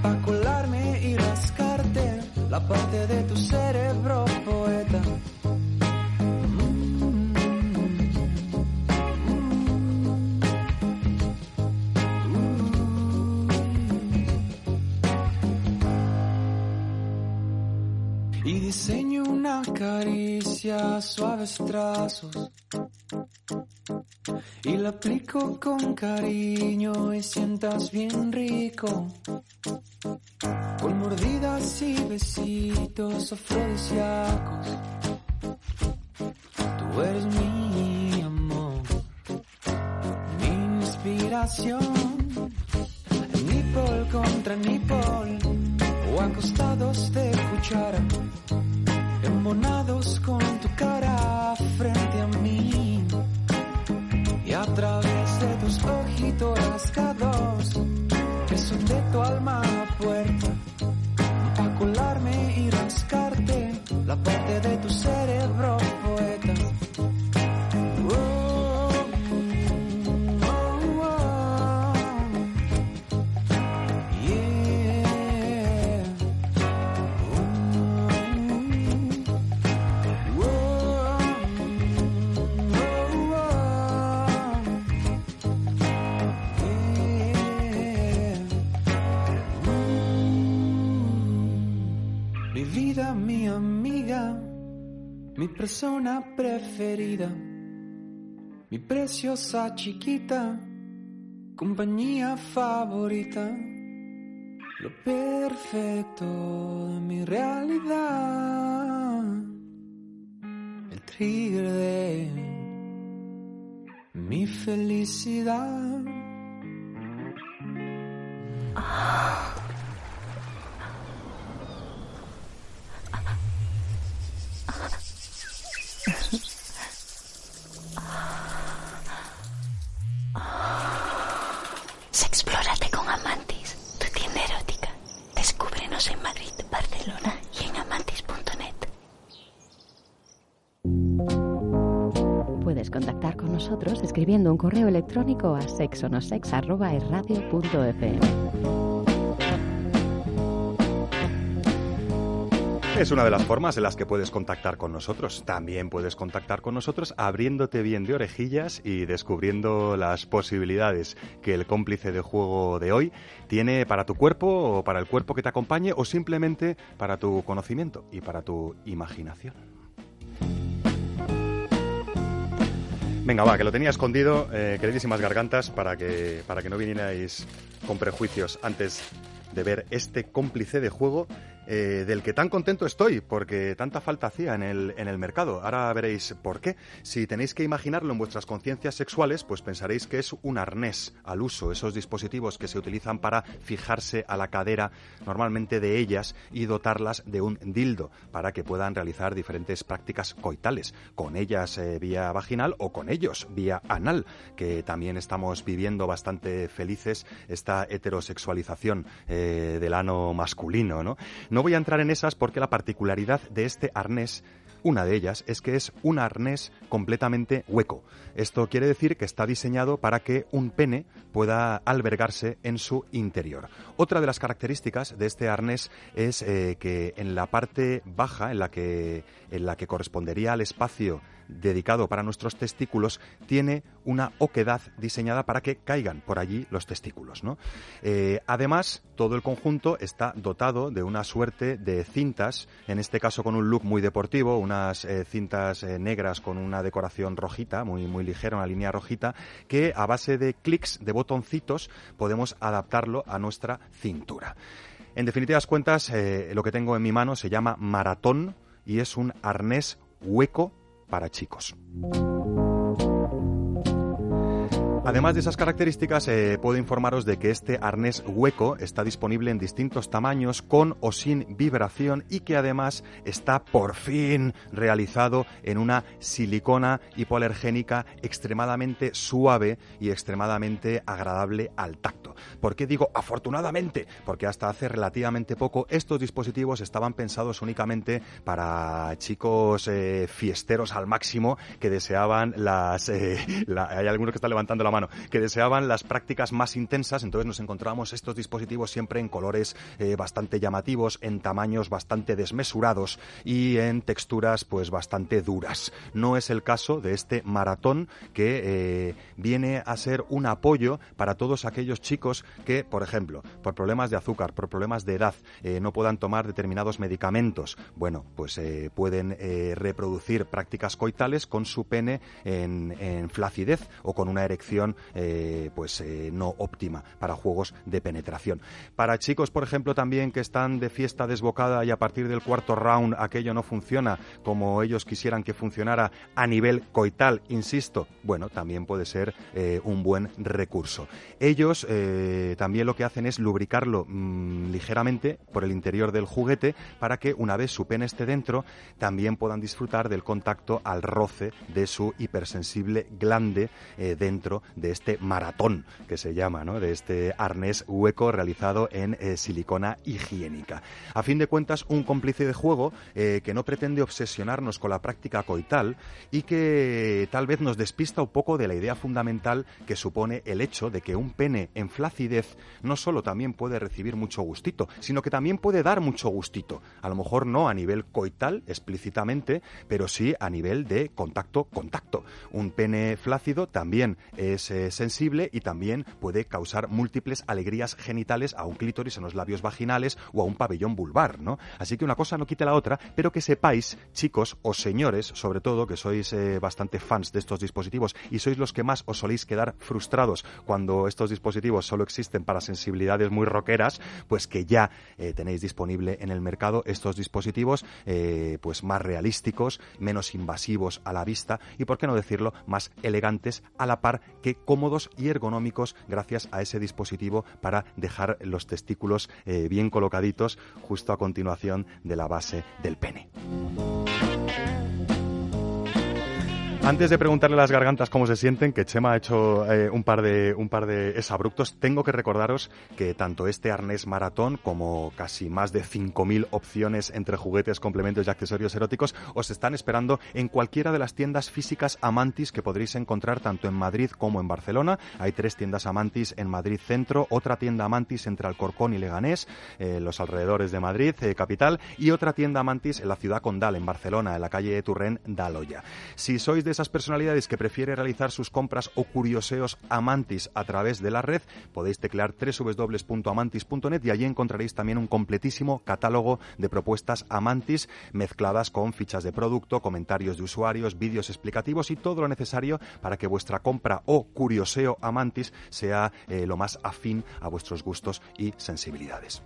pa colarme y rascarte la parte de tu cerebro poeta. Una caricia, suaves trazos. Y la aplico con cariño y sientas bien rico. Con mordidas y besitos afrodisíacos. Tú eres mi amor, mi inspiración. Nipple contra nipple, o acostados de cuchara, embonados con tu cara frente a mí. Y a través de tus ojitos rasgados, que son de tu alma puerta, pa' colarme y rascarte la parte de tu cerebro persona preferida, mi preciosa chiquita, compañía favorita. Lo perfecto de mi realidad. El trigger de mi felicidad. Sexplórate con Amantis, tu tienda erótica. Descúbrenos en Madrid, Barcelona y en amantis.net. Puedes contactar con nosotros escribiendo un correo electrónico a sexonosex.erradio.fm. Es una de las formas en las que puedes contactar con nosotros. También puedes contactar con nosotros abriéndote bien de orejillas y descubriendo las posibilidades que el cómplice de juego de hoy tiene para tu cuerpo o para el cuerpo que te acompañe o simplemente para tu conocimiento y para tu imaginación. Venga, va, que lo tenía escondido, eh, queridísimas gargantas, para que, para que no vinierais con prejuicios antes de ver este cómplice de juego eh, del que tan contento estoy, porque tanta falta hacía en el, en el mercado. Ahora veréis por qué. Si tenéis que imaginarlo en vuestras conciencias sexuales, pues pensaréis que es un arnés al uso, esos dispositivos que se utilizan para fijarse a la cadera normalmente de ellas y dotarlas de un dildo para que puedan realizar diferentes prácticas coitales, con ellas eh, vía vaginal o con ellos vía anal, que también estamos viviendo bastante felices esta heterosexualización eh, del ano masculino, ¿no? No voy a entrar en esas porque la particularidad de este arnés una de ellas es que es un arnés completamente hueco. Esto quiere decir que está diseñado para que un pene pueda albergarse en su interior. Otra de las características de este arnés es eh, que en la parte baja, en la que, en la que correspondería al espacio dedicado para nuestros testículos, tiene una oquedad diseñada para que caigan por allí los testículos. ¿no? Eh, además, todo el conjunto está dotado de una suerte de cintas, en este caso con un look muy deportivo, unas eh, cintas eh, negras con una decoración rojita, muy, muy ligera, una línea rojita, que a base de clics, de botoncitos, podemos adaptarlo a nuestra cintura. En definitivas cuentas, lo que tengo en mi mano se llama maratón y es un arnés hueco para chicos. Además de esas características, eh, puedo informaros de que este arnés hueco está disponible en distintos tamaños, con o sin vibración, y que además está por fin realizado en una silicona hipoalergénica extremadamente suave y extremadamente agradable al tacto. ¿Por qué digo afortunadamente? Porque hasta hace relativamente poco estos dispositivos estaban pensados únicamente para chicos eh, fiesteros al máximo que deseaban las... eh, hay algunos que están levantando la mano, que deseaban las prácticas más intensas, entonces nos encontrábamos estos dispositivos siempre en colores eh, bastante llamativos, en tamaños bastante desmesurados y en texturas pues bastante duras. No es el caso de este maratón que eh, viene a ser un apoyo para todos aquellos chicos que, por ejemplo, por problemas de azúcar, por problemas de edad, eh, no puedan tomar determinados medicamentos. Bueno, pues pueden reproducir prácticas coitales con su pene en, en flacidez o con una erección eh, pues eh, no óptima para juegos de penetración. Para chicos, por ejemplo, también que están de fiesta desbocada y a partir del cuarto round aquello no funciona como ellos quisieran que funcionara a nivel coital, insisto, bueno, también puede ser eh, un buen recurso. Ellos también lo que hacen es lubricarlo mm, ligeramente por el interior del juguete para que una vez su pene esté dentro también puedan disfrutar del contacto al roce de su hipersensible glande eh, dentro de este maratón que se llama, ¿no? de este arnés hueco realizado en eh, silicona higiénica. A fin de cuentas, un cómplice de juego eh, que no pretende obsesionarnos con la práctica coital y que tal vez nos despista un poco de la idea fundamental que supone el hecho de que un pene en flacidez no solo también puede recibir mucho gustito, sino que también puede dar mucho gustito. A lo mejor no a nivel coital explícitamente, pero sí a nivel de contacto-contacto. Un pene flácido también es eh, sensible y también puede causar múltiples alegrías genitales a un clítoris en los labios vaginales o a un pabellón vulvar, ¿no? Así que una cosa no quita la otra, pero que sepáis, chicos o señores, sobre todo, que sois eh, bastante fans de estos dispositivos y sois los que más os soléis quedar frustrados cuando estos dispositivos solo existen para sensibilidades muy rockeras, pues que ya eh, tenéis disponible en el mercado estos dispositivos pues más realísticos, menos invasivos a la vista y, por qué no decirlo, más elegantes a la par que cómodos y ergonómicos gracias a ese dispositivo para dejar los testículos eh, bien colocaditos justo a continuación de la base del pene. Antes de preguntarle a las gargantas cómo se sienten, que Chema ha hecho eh, un par de un par de exabruptos, tengo que recordaros que tanto este arnés maratón como casi más de 5000 opciones entre juguetes, complementos y accesorios eróticos os están esperando en cualquiera de las tiendas físicas Amantis que podréis encontrar tanto en Madrid como en Barcelona. Hay tres tiendas Amantis en Madrid Centro, otra tienda Amantis entre Alcorcón y Leganés, eh, los alrededores de Madrid eh, capital, y otra tienda Amantis en la ciudad condal, en Barcelona, en la calle Turren d'Aloya. Si sois esas personalidades que prefiere realizar sus compras o curioseos Amantis a través de la red, podéis teclear www.amantis.net y allí encontraréis también un completísimo catálogo de propuestas Amantis mezcladas con fichas de producto, comentarios de usuarios, vídeos explicativos y todo lo necesario para que vuestra compra o curioseo Amantis sea eh, lo más afín a vuestros gustos y sensibilidades.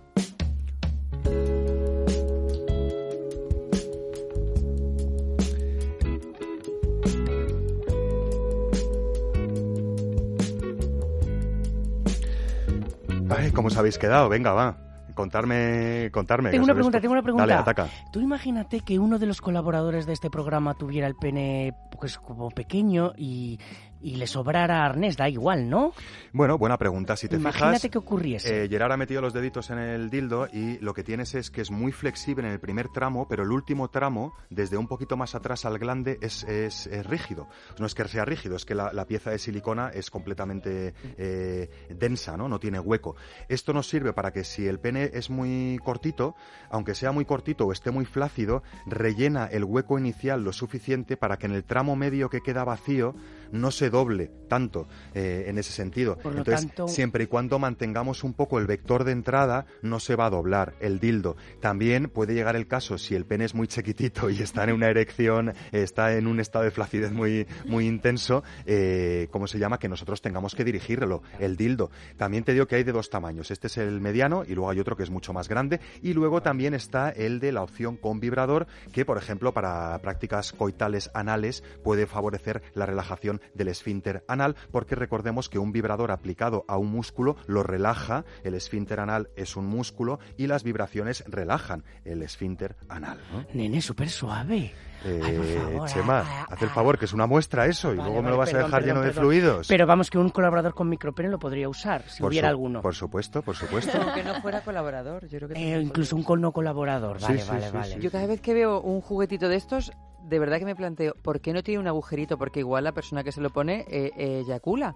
Ay, ¿cómo os habéis quedado? Venga, va. Contarme, contarme. Tengo que una pregunta, tengo una pregunta. Dale, ataca. Tú imagínate que uno de los colaboradores de este programa tuviera el pene pues como pequeño y, y le sobrara arnés, da igual, ¿no? Bueno, buena pregunta. Si te Imagínate fijas, que ocurriese. eh, Gerard ha metido los deditos en el dildo y lo que tienes es que es muy flexible en el primer tramo, pero el último tramo, desde un poquito más atrás al glande, es, es- es rígido. No es que sea rígido, es que la, la pieza de silicona es completamente eh, densa, ¿no? No tiene hueco. Esto nos sirve para que si el pene es muy cortito, aunque sea muy cortito o esté muy flácido, rellena el hueco inicial lo suficiente para que en el tramo medio que queda vacío no se doble tanto eh, en ese sentido. Por Entonces, tanto- siempre y cuando mantengamos un poco el vector de entrada, no se va a doblar el dildo. También puede llegar el caso, si el pene es muy chiquitito y está en una erección, está en un estado de flacidez muy, muy intenso, eh, ¿cómo se llama? Que nosotros tengamos que dirigirlo, el dildo. También te digo que hay de dos tamaños. Este es el mediano y luego hay otro que es mucho más grande. Y luego también está el de la opción con vibrador, que por ejemplo para prácticas coitales anales puede favorecer la relajación del esfínter anal, porque recordemos que un vibrador aplicado a un músculo lo relaja, el esfínter anal es un músculo y las vibraciones relajan el esfínter anal. ¿no? Nene, súper suave. Eh, Ay, por favor, Chema, ah, haz el favor, que es una muestra eso, y Vale, luego me lo vas a perdón, dejar perdón, lleno de perdón. fluidos. Pero vamos, que un colaborador con micropene lo podría usar, si Por hubiera su- alguno. Por supuesto, por supuesto. Aunque no fuera colaborador, yo creo que... Eh, incluso un con no colaborador. Sí, Vale, sí, vale, sí, vale. sí. Yo cada vez que veo un juguetito de estos, de verdad que me planteo, ¿por qué no tiene un agujerito? Porque igual la persona que se lo pone eh, eh, eyacula.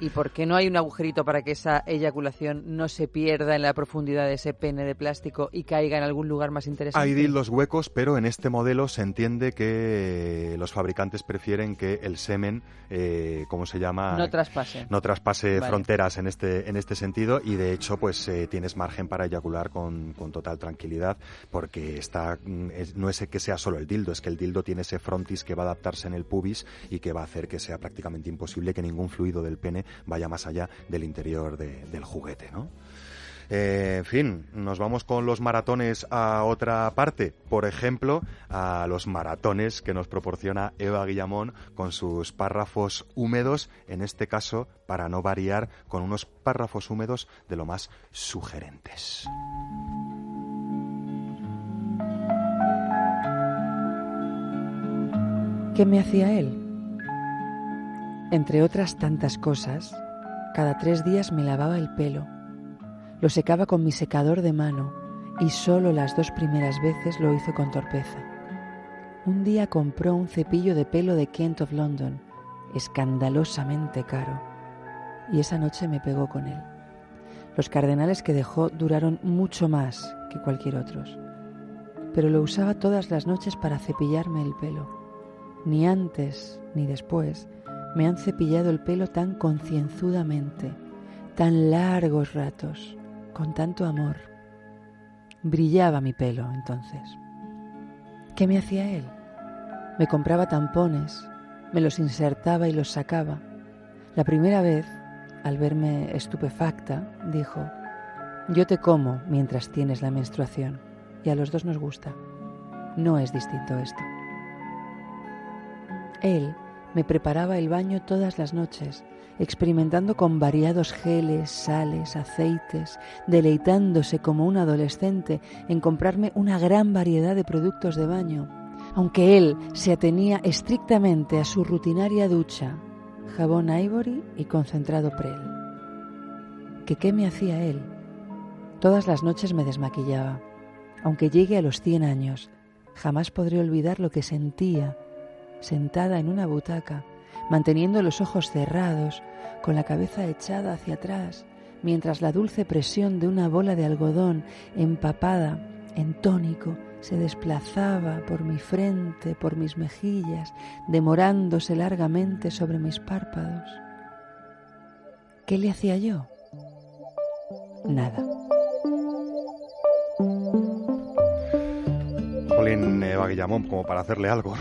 ¿Y por qué no hay un agujerito para que esa eyaculación no se pierda en la profundidad de ese pene de plástico y caiga en algún lugar más interesante? Hay dildos huecos, pero en este modelo se entiende que los fabricantes prefieren que el semen, eh, ¿cómo se llama? No traspase. No traspase Vale. fronteras en este, en este sentido y de hecho pues eh, tienes margen para eyacular con, con total tranquilidad porque está, mm, es- no es que sea solo el dildo, es que el dildo tiene ese frontis que va a adaptarse en el pubis y que va a hacer que sea prácticamente imposible que ningún fluido del pene vaya más allá del interior de- del juguete, ¿no? Eh, en fin, nos vamos con los maratones a otra parte. Por ejemplo, a los maratones que nos proporciona Eva Guillamón con sus párrafos húmedos, en este caso, para no variar, con unos párrafos húmedos de lo más sugerentes. ¿Qué me hacía él? Entre otras tantas cosas, cada tres días me lavaba el pelo, lo secaba con mi secador de mano y solo las dos primeras veces lo hizo con torpeza. Un día compró un cepillo de pelo de Kent of London, escandalosamente caro, y esa noche me pegó con él. Los cardenales que dejó duraron mucho más que cualquier otros, pero lo usaba todas las noches para cepillarme el pelo. Ni antes ni después me han cepillado el pelo tan concienzudamente, tan largos ratos, con tanto amor. Brillaba mi pelo entonces. ¿Qué me hacía él? Me compraba tampones, me los insertaba y los sacaba. La primera vez, al verme estupefacta, dijo, yo te como mientras tienes la menstruación, y a los dos nos gusta. No es distinto esto. Él me preparaba el baño todas las noches, experimentando con variados geles, sales, aceites, deleitándose como un adolescente en comprarme una gran variedad de productos de baño, aunque él se atenía estrictamente a su rutinaria ducha, jabón ivory y concentrado prel. ¿Que qué me hacía él? Todas las noches me desmaquillaba. Aunque llegue a los 100 años, jamás podré olvidar lo que sentía sentada en una butaca, manteniendo los ojos cerrados, con la cabeza echada hacia atrás, mientras la dulce presión de una bola de algodón empapada en tónico se desplazaba por mi frente, por mis mejillas, demorándose largamente sobre mis párpados. ¿Qué le hacía yo? Nada. Jolín, Eva Guillamón, como para hacerle algo.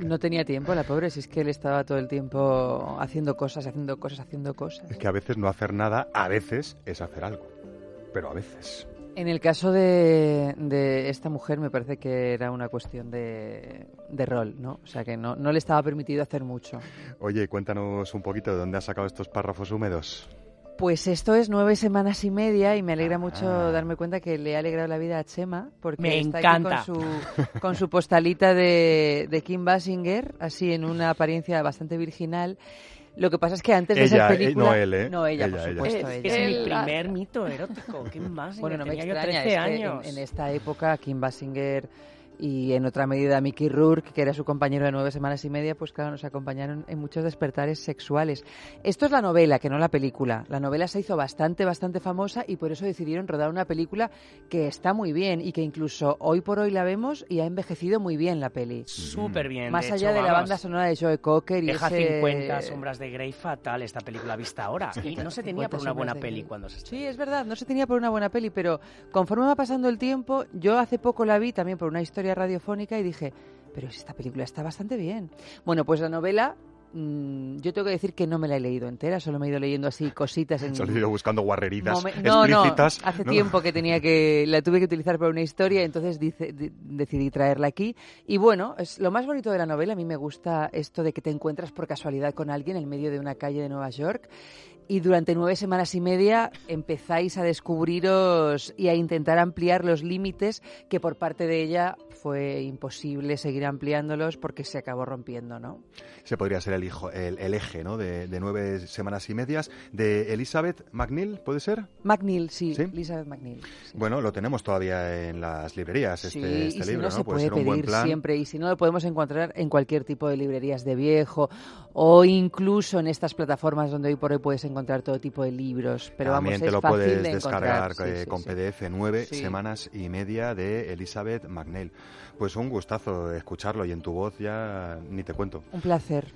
No tenía tiempo, la pobre, si es que él estaba todo el tiempo haciendo cosas, haciendo cosas, haciendo cosas. Es que a veces no hacer nada, a veces es hacer algo. Pero a veces. En el caso de, de esta mujer me parece que era una cuestión de, de rol, ¿no? O sea que no, no le estaba permitido hacer mucho. Oye, cuéntanos un poquito de dónde has sacado estos párrafos húmedos. Pues esto es nueve semanas y media y me alegra Ah. mucho darme cuenta que le ha alegrado la vida a Chema porque Me está encanta. aquí con su, con su postalita de, de Kim Basinger, así en una apariencia bastante virginal. Lo que pasa es que antes de esa eh, película... no él, ¿eh? No, ella, Ella, por ella. supuesto, Es, mi primer mito erótico. ¿Qué más? Bueno, no me Tenía yo extraña, 13 es que años. en, en esta época Kim Basinger y en otra medida Mickey Rourke, que era su compañero de nueve semanas y media, pues claro, nos acompañaron en muchos despertares sexuales. Esto es la novela, que no la película. La novela se hizo bastante, bastante famosa y por eso decidieron rodar una película que está muy bien y que incluso hoy por hoy la vemos y ha envejecido muy bien la peli. Súper bien. Más de allá hecho, de la vamos, banda sonora de Joe Cocker y Deja ese... 50 sombras de Grey fatal esta película vista ahora. Y no se tenía 50 por una buena peli cuando se Sí, es verdad, no se tenía por una buena peli, pero conforme va pasando el tiempo, yo hace poco la vi también por una historia radiofónica y dije, pero esta película está bastante bien. Bueno, pues la novela, mm, yo tengo que decir que no me la he leído entera, solo me he ido leyendo así cositas en... Solo he ido buscando guarreritas momen- no, no, hace ¿no? tiempo que tenía que la tuve que utilizar para una historia, entonces dice- decidí traerla aquí. Y bueno, es lo más bonito de la novela, a mí me gusta esto de que te encuentras por casualidad con alguien en medio de una calle de Nueva York y durante nueve semanas y media empezáis a descubriros y a intentar ampliar los límites que por parte de ella fue imposible seguir ampliándolos porque se acabó rompiendo, ¿no? Ese podría ser el, hijo, el, el eje ¿no? de, de nueve semanas y medias. De Elizabeth McNeil, ¿puede ser? McNeil, sí, ¿Sí? Elizabeth McNeil. sí. Bueno, lo tenemos todavía en las librerías, este, Sí, este y si libro, no, ¿no? se puede puede ser un buen pedir plan. siempre y si no lo podemos encontrar en cualquier tipo de librerías de viejo o incluso en estas plataformas donde hoy por hoy puedes encontrar todo tipo de libros. Pero También vamos, te es lo fácil puedes de descargar encontrar. Sí, eh, sí, con sí. PDF nueve semanas y media de Elizabeth McNeil. Pues un gustazo escucharlo y en tu voz ya ni te cuento. Un placer.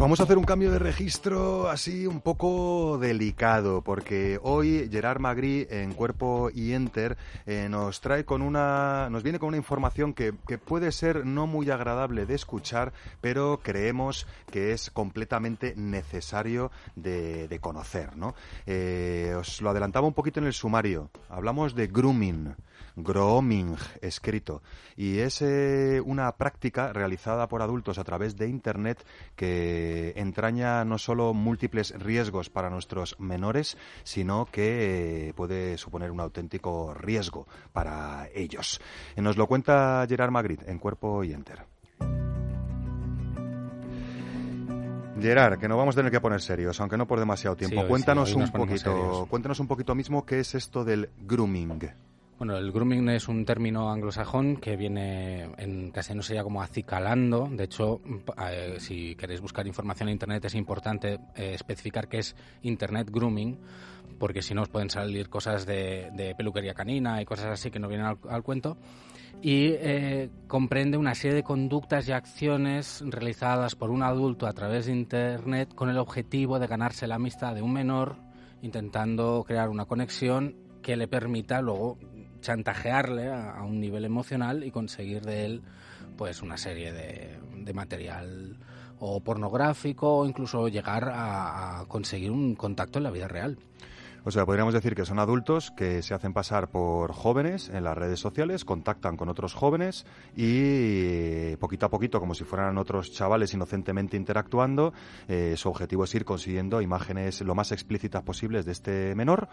Vamos a hacer un cambio de registro así un poco delicado, porque hoy Gerard Magri en Cuerpo y Enter eh, nos trae con una, nos viene con una información que, que puede ser no muy agradable de escuchar, pero creemos que es completamente necesario de, de conocer, ¿no? Eh, os lo adelantaba un poquito en el sumario. Hablamos de grooming. Grooming escrito y es eh, una práctica realizada por adultos a través de internet que entraña no solo múltiples riesgos para nuestros menores sino que eh, puede suponer un auténtico riesgo para ellos nos lo cuenta Gerard Magritte en Cuerpo y Enter Gerard, que nos vamos a tener que poner serios, aunque no por demasiado tiempo. Sí, hoy sí, cuéntanos un poquito, serios. cuéntanos un poquito mismo qué es esto del grooming. Bueno, el grooming es un término anglosajón que viene en castellano sería como acicalando. De hecho, eh, si queréis buscar información en internet es importante eh, especificar qué es internet grooming, porque si no os pueden salir cosas de, de peluquería canina y cosas así que no vienen al, al cuento. Y eh, comprende una serie de conductas y acciones realizadas por un adulto a través de internet con el objetivo de ganarse la amistad de un menor, intentando crear una conexión que le permita luego chantajearle a, un nivel emocional y conseguir de él pues una serie de, de material o pornográfico o incluso llegar a, a conseguir un contacto en la vida real. O sea, podríamos decir que son adultos que se hacen pasar por jóvenes en las redes sociales, contactan con otros jóvenes y poquito a poquito, como si fueran otros chavales inocentemente interactuando, eh, su objetivo es ir consiguiendo imágenes lo más explícitas posibles de este menor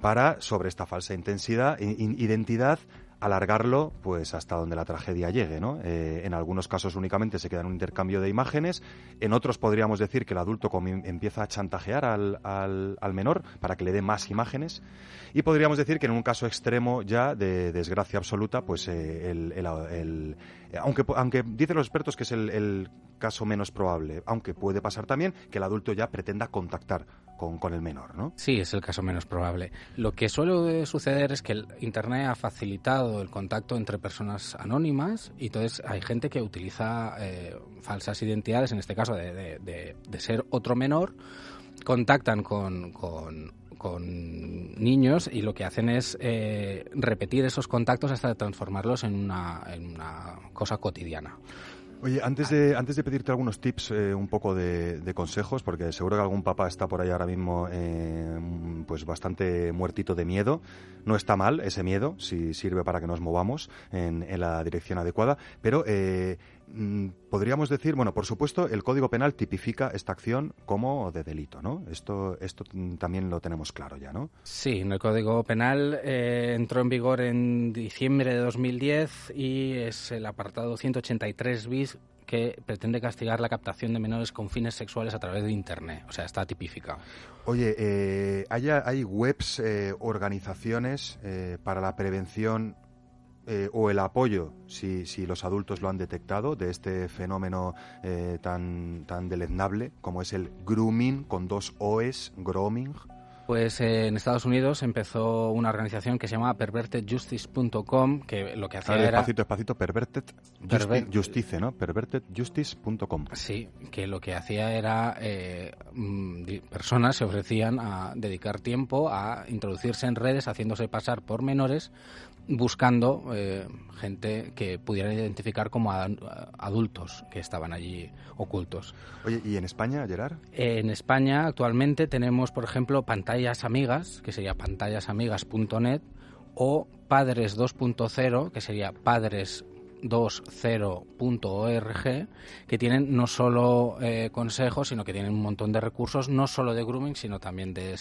para, sobre esta falsa intensidad, identidad, alargarlo pues hasta donde la tragedia llegue, ¿no? Eh, en algunos casos únicamente se queda en un intercambio de imágenes, en otros podríamos decir que el adulto empieza a chantajear al, al- al menor para que le dé más imágenes y podríamos decir que en un caso extremo ya de desgracia absoluta, pues eh, el- aunque, aunque dicen los expertos que es el, caso menos probable, aunque puede pasar también que el adulto ya pretenda contactar con, con el menor, ¿no? Sí, es el caso menos probable. Lo que suele suceder es que el Internet ha facilitado el contacto entre personas anónimas y entonces hay gente que utiliza eh, falsas identidades, en este caso de, de- de- de ser otro menor, contactan con, con- con niños y lo que hacen es eh, repetir esos contactos hasta transformarlos en una, en una cosa cotidiana. Oye, antes de, antes de pedirte algunos tips, eh, un poco de, de consejos, porque seguro que algún papá está por ahí ahora mismo eh, pues bastante muertito de miedo. No está mal ese miedo, si sirve para que nos movamos en, en la dirección adecuada, pero eh, mm, podríamos decir, bueno, por supuesto, el Código Penal tipifica esta acción como de delito, ¿no? Esto, esto también lo tenemos claro ya, ¿no? Sí, el Código Penal eh, entró en vigor en diciembre de 2010 y es el apartado 183 bis que pretende castigar la captación de menores con fines sexuales a través de Internet. O sea, está tipificado. Oye, eh, ¿hay, webs, eh, organizaciones eh, para la prevención eh, o el apoyo, si, si los adultos lo han detectado, de este fenómeno tan, tan deleznable como es el grooming con dos OEs, grooming? Pues eh, en Estados Unidos empezó una organización que se llama pervertedjustice.com, que lo que hacía ver, era... despacito, despacito, perverted Perver- justi- justice, ¿no? Pervertedjustice.com. Sí, que lo que hacía era eh, mm, personas se ofrecían a dedicar tiempo a introducirse en redes haciéndose pasar por menores buscando eh, gente que pudieran identificar como adultos que estaban allí ocultos. Oye, ¿y en España, Gerard? En España actualmente tenemos, por ejemplo, pantallas amigas, que sería pantallasamigas.net, o Padres 2.0, que sería padres 2.0.org, que tienen no solo eh, consejos, sino que tienen un montón de recursos, no solo de grooming, sino también de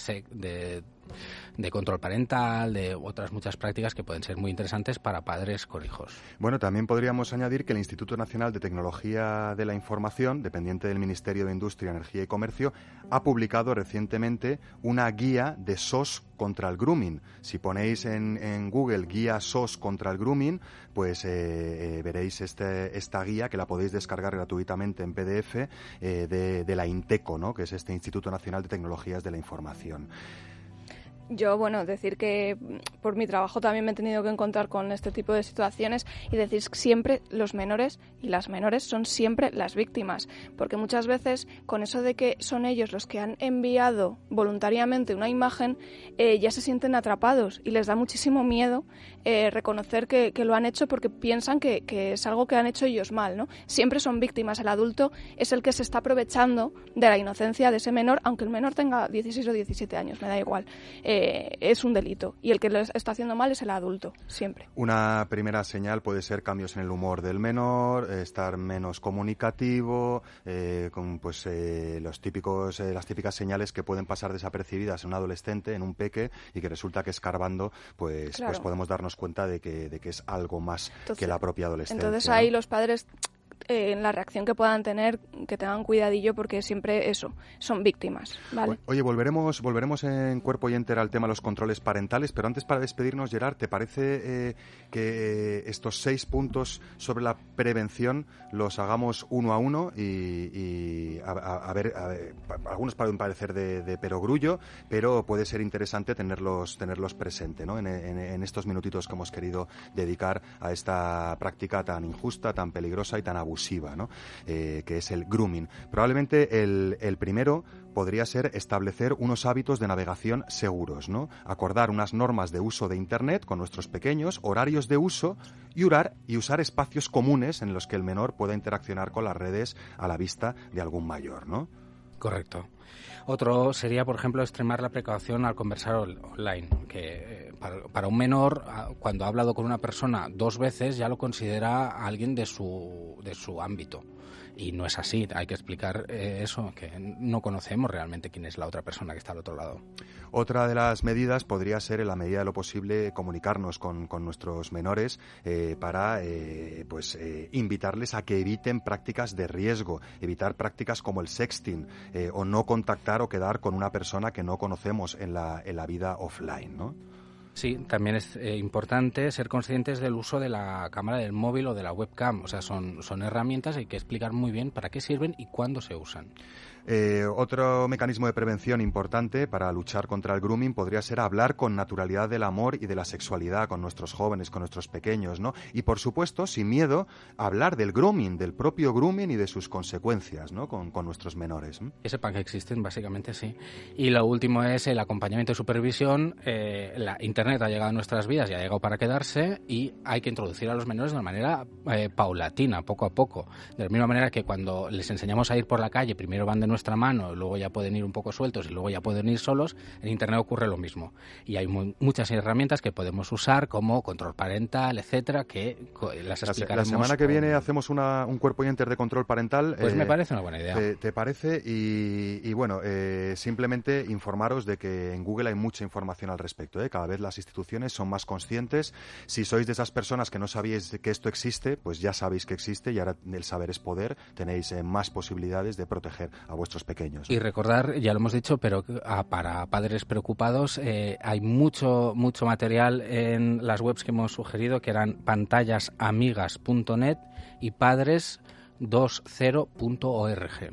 de control parental, de otras muchas prácticas que pueden ser muy interesantes para padres con hijos. Bueno, también podríamos añadir que el Instituto Nacional de Tecnología de la Información, dependiente del Ministerio de Industria, Energía y Comercio, ha publicado recientemente una guía de SOS contra el grooming. Si ponéis en, Google guía SOS contra el grooming, pues eh, eh, veréis este, esta guía que la podéis descargar gratuitamente en PDF eh, de, de la INTECO, ¿no? que es este Instituto Nacional de Tecnologías de la Información. Yo, bueno, decir que mm, por mi trabajo también me he tenido que encontrar con este tipo de situaciones y decir siempre los menores y las menores son siempre las víctimas, porque muchas veces con eso de que son ellos los que han enviado voluntariamente una imagen, eh, ya se sienten atrapados y les da muchísimo miedo eh, reconocer que, lo han hecho porque piensan que, que es algo que han hecho ellos mal, ¿no? Siempre son víctimas. El adulto es el que se está aprovechando de la inocencia de ese menor, aunque el menor tenga 16 o 17 años, me da igual. Eh, es un delito y el que lo está haciendo mal es el adulto, siempre. Una primera señal puede ser cambios en el humor del menor, eh, estar menos comunicativo, eh, con pues eh, los típicos, las típicas señales que pueden pasar desapercibidas en un adolescente, en un peque, y que resulta que escarbando, pues, Claro. pues podemos darnos cuenta de que, de que es algo más Entonces- que la propia adolescencia. Entonces ahí los padres eh, en la reacción que puedan tener, que tengan cuidadillo porque siempre eso, son víctimas, ¿vale? Oye, volveremos, volveremos en cuerpo y entera al tema de los controles parentales, pero antes para despedirnos, Gerard, ¿te parece eh, que eh, estos seis puntos sobre la prevención los hagamos uno a uno y, y a, a- a ver, a ver, algunos pueden parecer de, de perogrullo, pero puede ser interesante tenerlos, tenerlos presente ¿no? en, en- en estos minutitos que hemos querido dedicar a esta práctica tan injusta, tan peligrosa y tan abusiva, ¿no? Eh, que es el grooming. Probablemente el, el primero podría ser establecer unos hábitos de navegación seguros, ¿no? Acordar unas normas de uso de Internet con nuestros pequeños, horarios de uso y, urar- y usar espacios comunes en los que el menor pueda interaccionar con las redes a la vista de algún mayor, ¿no? Correcto. Otro sería, por ejemplo, extremar la precaución al conversar on- online, que eh, para, para un menor, ah, cuando ha hablado con una persona dos veces, ya lo considera alguien de su, de su ámbito. Y no es así, hay que explicar eh, eso, que no conocemos realmente quién es la otra persona que está al otro lado. Otra de las medidas podría ser, en la medida de lo posible, comunicarnos con, con nuestros menores eh, para eh, pues, eh, invitarles a que eviten prácticas de riesgo, evitar prácticas como el sexting eh, o no contactar o quedar con una persona que no conocemos en la, en la vida offline, ¿no? Sí, también es eh, importante ser conscientes del uso de la cámara del móvil o de la webcam. O sea, son, son herramientas, hay que explicar muy bien para qué sirven y cuándo se usan. Eh, otro mecanismo de prevención importante para luchar contra el grooming podría ser hablar con naturalidad del amor y de la sexualidad con nuestros jóvenes, con nuestros pequeños, ¿no? Y por supuesto, sin miedo, hablar del grooming, del propio grooming y de sus consecuencias, ¿no? Con, con nuestros menores. ¿no? Que sepan que existen, básicamente sí. Y lo último es el acompañamiento y supervisión. Eh, la Internet ha llegado a nuestras vidas y ha llegado para quedarse y hay que introducir a los menores de una manera eh, paulatina, poco a poco. De la misma manera que cuando les enseñamos a ir por la calle, primero van de nuestra mano, luego ya pueden ir un poco sueltos y luego ya pueden ir solos, en Internet ocurre lo mismo. Y hay mu- muchas herramientas que podemos usar como control parental, etcétera, que las explicaremos. la semana que viene hacemos una- un cuerpo y enter de control parental. Pues me eh, parece una buena idea. ¿Te, te parece? Y, y bueno, eh, simplemente informaros de que en Google hay mucha información al respecto. ¿eh? Cada vez las instituciones son más conscientes. Si sois de esas personas que no sabíais que esto existe, pues ya sabéis que existe y ahora el saber es poder. Tenéis eh, más posibilidades de proteger a vuestros pequeños. Y recordar, ya lo hemos dicho, pero ah, para padres preocupados eh, hay mucho mucho material en las webs que hemos sugerido, que eran pantallasamigas.net y padres20.org.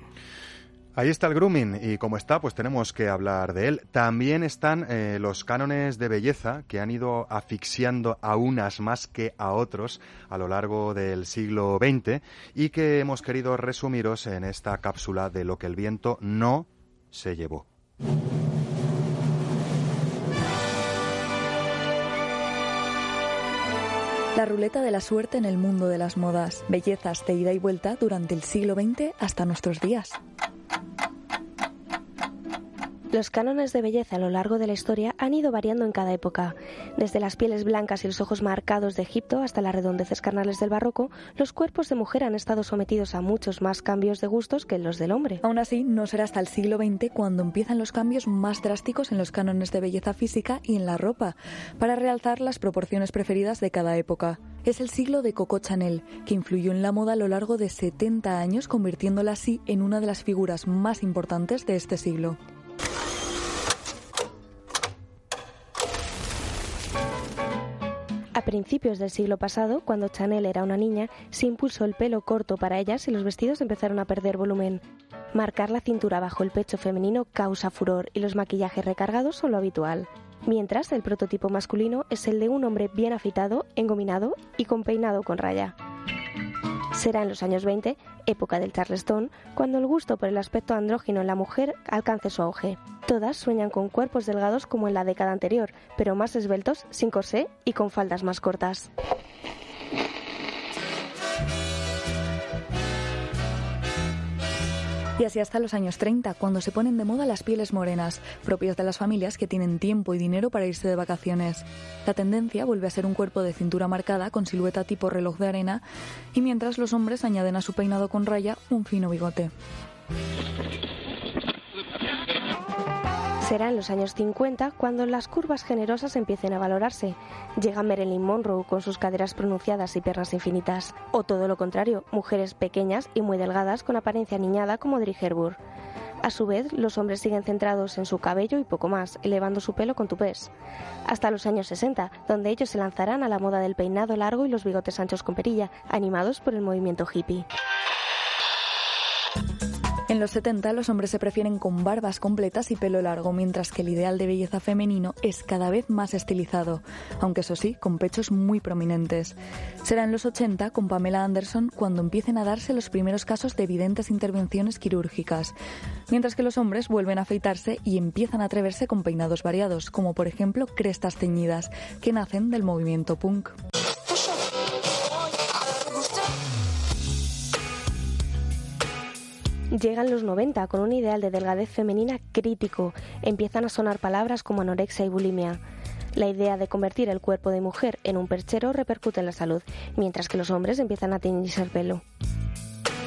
Ahí está el grooming y como está, pues tenemos que hablar de él. También están eh, los cánones de belleza que han ido asfixiando a unas más que a otros a lo largo del siglo XX y que hemos querido resumiros en esta cápsula de lo que el viento no se llevó. La ruleta de la suerte en el mundo de las modas. Bellezas de ida y vuelta durante el siglo XX hasta nuestros días. Los cánones de belleza a lo largo de la historia han ido variando en cada época. Desde las pieles blancas y los ojos marcados de Egipto hasta las redondeces carnales del barroco, los cuerpos de mujer han estado sometidos a muchos más cambios de gustos que los del hombre. Aún así, no será hasta el siglo XX cuando empiezan los cambios más drásticos en los cánones de belleza física y en la ropa, para realzar las proporciones preferidas de cada época. Es el siglo de Coco Chanel, que influyó en la moda a lo largo de 70 años, convirtiéndola así en una de las figuras más importantes de este siglo. A principios del siglo pasado, cuando Chanel era una niña, se impulsó el pelo corto para ellas y los vestidos empezaron a perder volumen. Marcar la cintura bajo el pecho femenino causa furor y los maquillajes recargados son lo habitual. Mientras, el prototipo masculino es el de un hombre bien afitado, engominado y con peinado con raya. Será en los años 20, época del Charleston, cuando el gusto por el aspecto andrógino en la mujer alcance su auge. Todas sueñan con cuerpos delgados como en la década anterior, pero más esbeltos, sin corsé y con faldas más cortas. Y así hasta los años 30, cuando se ponen de moda las pieles morenas, propias de las familias que tienen tiempo y dinero para irse de vacaciones. La tendencia vuelve a ser un cuerpo de cintura marcada con silueta tipo reloj de arena, y mientras los hombres añaden a su peinado con raya un fino bigote. Será en los años 50 cuando las curvas generosas empiecen a valorarse. Llega Marilyn Monroe con sus caderas pronunciadas y piernas infinitas. O todo lo contrario, mujeres pequeñas y muy delgadas con apariencia niñada como Audrey Hepburn. A su vez, los hombres siguen centrados en su cabello y poco más, elevando su pelo con tupés. Hasta los años 60, donde ellos se lanzarán a la moda del peinado largo y los bigotes anchos con perilla, animados por el movimiento hippie. En los 70 los hombres se prefieren con barbas completas y pelo largo, mientras que el ideal de belleza femenino es cada vez más estilizado, aunque eso sí, con pechos muy prominentes. Será en los 80 con Pamela Anderson cuando empiecen a darse los primeros casos de evidentes intervenciones quirúrgicas, mientras que los hombres vuelven a afeitarse y empiezan a atreverse con peinados variados, como por ejemplo crestas teñidas, que nacen del movimiento punk. Llegan los 90 con un ideal de delgadez femenina crítico. Empiezan a sonar palabras como anorexia y bulimia. La idea de convertir el cuerpo de mujer en un perchero repercute en la salud, mientras que los hombres empiezan a teñirse el pelo.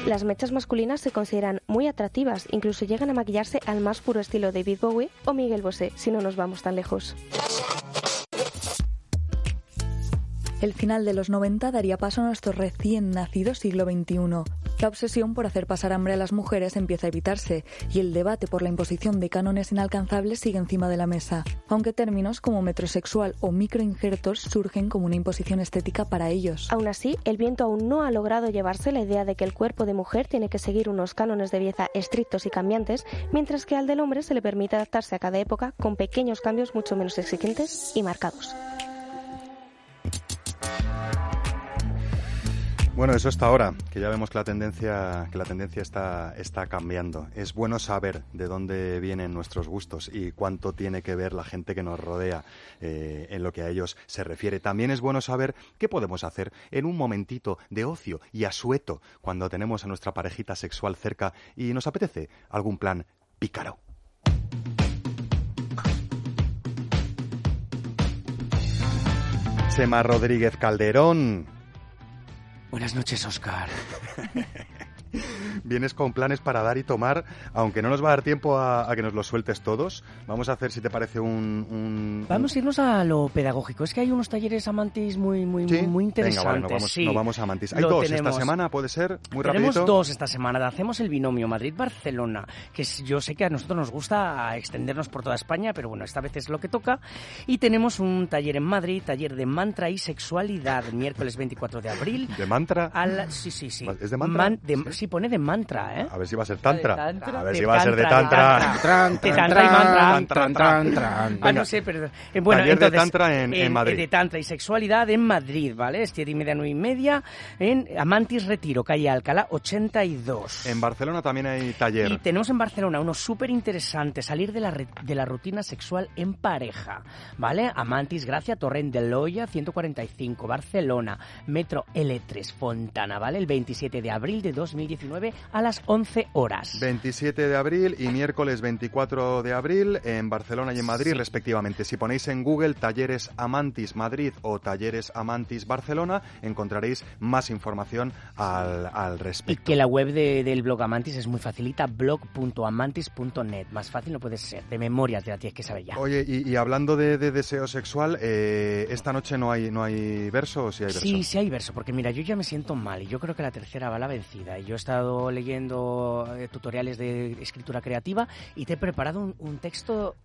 Las mechas masculinas se consideran muy atractivas, incluso llegan a maquillarse al más puro estilo David Bowie o Miguel Bosé, si no nos vamos tan lejos. El final de los 90 daría paso a nuestro recién nacido siglo XXI. La obsesión por hacer pasar hambre a las mujeres empieza a evitarse y el debate por la imposición de cánones inalcanzables sigue encima de la mesa, aunque términos como metrosexual o microinjertos surgen como una imposición estética para ellos. Aún así, el viento aún no ha logrado llevarse la idea de que el cuerpo de mujer tiene que seguir unos cánones de belleza estrictos y cambiantes, mientras que al del hombre se le permite adaptarse a cada época con pequeños cambios mucho menos exigentes y marcados. Bueno, eso hasta ahora, que ya vemos que la tendencia, que la tendencia está, está cambiando. Es bueno saber de dónde vienen nuestros gustos y cuánto tiene que ver la gente que nos rodea eh, en lo que a ellos se refiere. También es bueno saber qué podemos hacer en un momentito de ocio y asueto cuando tenemos a nuestra parejita sexual cerca y nos apetece algún plan pícaro. Chema Rodríguez Calderón. Buenas noches, Oscar. Vienes con planes para dar y tomar, aunque no nos va a dar tiempo a, a que nos los sueltes todos. Vamos a hacer, si te parece, un... un- Vamos a irnos a lo pedagógico. Es que hay unos talleres amantis muy, muy, ¿Sí? muy Venga, interesantes. vale, nos vamos, sí. nos vamos a Mantis. Hay Lo dos tenemos. esta semana, puede ser, muy Tenemos rapidito. dos esta semana. Hacemos el binomio Madrid-Barcelona, que yo sé que a nosotros nos gusta extendernos por toda España, pero bueno, esta vez es lo que toca. Y tenemos un taller en Madrid, taller de mantra y sexualidad, miércoles 24 de abril. ¿De mantra? A la- sí, sí, sí. ¿Es de mantra? Man- de- sí, pone de mantra, ¿eh? A ver si va a ser tantra. De tantra. A ver De si va a ser de tantra, tantra. de tantra. Y mantra. Ah, no sé, pero... eh, bueno, Taller de entonces, tantra en- en Madrid. De tantra y sexualidad en Madrid, ¿vale? Es siete y media, nueve y media, en Amantis Retiro, calle Alcalá, 82. En Barcelona también hay taller. Y tenemos en Barcelona uno súper interesante, salir de la, de la rutina sexual en pareja, ¿vale? Amantis Gracia, Torrent de Loya, 145, Barcelona, Metro L3, Fontana, ¿vale? El 27 de abril de 19 a las 11 horas. 27 de abril y miércoles 24 de abril en Barcelona y en Madrid, Sí. respectivamente. Si ponéis en Google Talleres Amantis Madrid o Talleres Amantis Barcelona, encontraréis más información al, al Y respecto. que la web de- del blog Amantis es muy facilita, blog.amantis.net. Más fácil no puede ser. De memorias ya tienes que saber ya. Oye, y, y hablando de, de deseo sexual, eh, esta noche no hay no hay verso o sí hay verso. Sí, sí hay verso, porque mira, yo ya me siento mal y yo creo que la tercera va la vencida. Y yo estado leyendo eh, tutoriales de escritura creativa y te he preparado un, un texto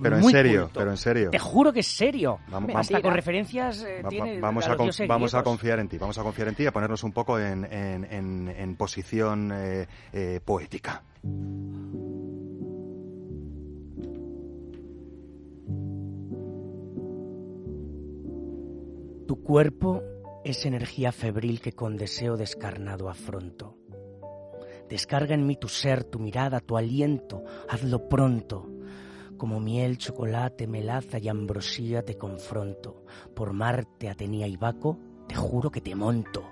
Pero en muy serio, culto. pero en serio. Te juro que es serio. Vamos- Hasta con referencias eh, Va- va- tiene vamos, a a, los con- dioses vamos a griegos. confiar en ti, vamos a confiar en ti y a ponernos un poco en, en- en- en posición eh, eh, poética. Tu cuerpo es energía febril que con deseo descarnado afronto. Descarga en mí tu ser, tu mirada, tu aliento, hazlo pronto. Como miel, chocolate, melaza y ambrosía te confronto. Por Marte, Atenea y Baco, te juro que te monto.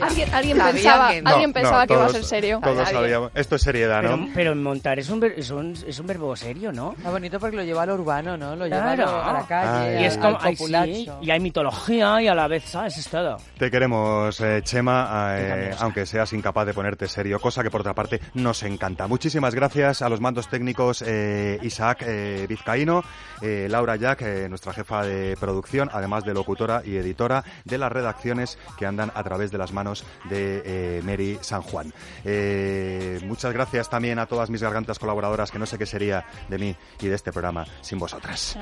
Alguien, alguien Sabía pensaba, que no. alguien No, pensaba no, que iba a ser serio. Todos sabíamos. Esto es seriedad, Pero, ¿no? pero montar es un, ver- es, un, es un verbo serio, ¿no? Está bonito porque lo lleva a lo urbano, ¿no? Lo lleva a, Claro. a la calle, y es al- como, al ay, sí, y hay mitología y a la vez, ¿sabes? Es todo. Te queremos, eh, Chema, eh, aunque seas incapaz de ponerte serio, cosa que por otra parte nos encanta. Muchísimas gracias a los mandos técnicos eh, Isaac eh, Vizcaíno, eh, Laura Jack, eh, nuestra jefa de producción, además de locutora y editora de las redacciones que andan a través de las manos de eh, Mary San Juan. Eh, muchas gracias también a todas mis gargantas colaboradoras, que no sé qué sería de mí y de este programa sin vosotras.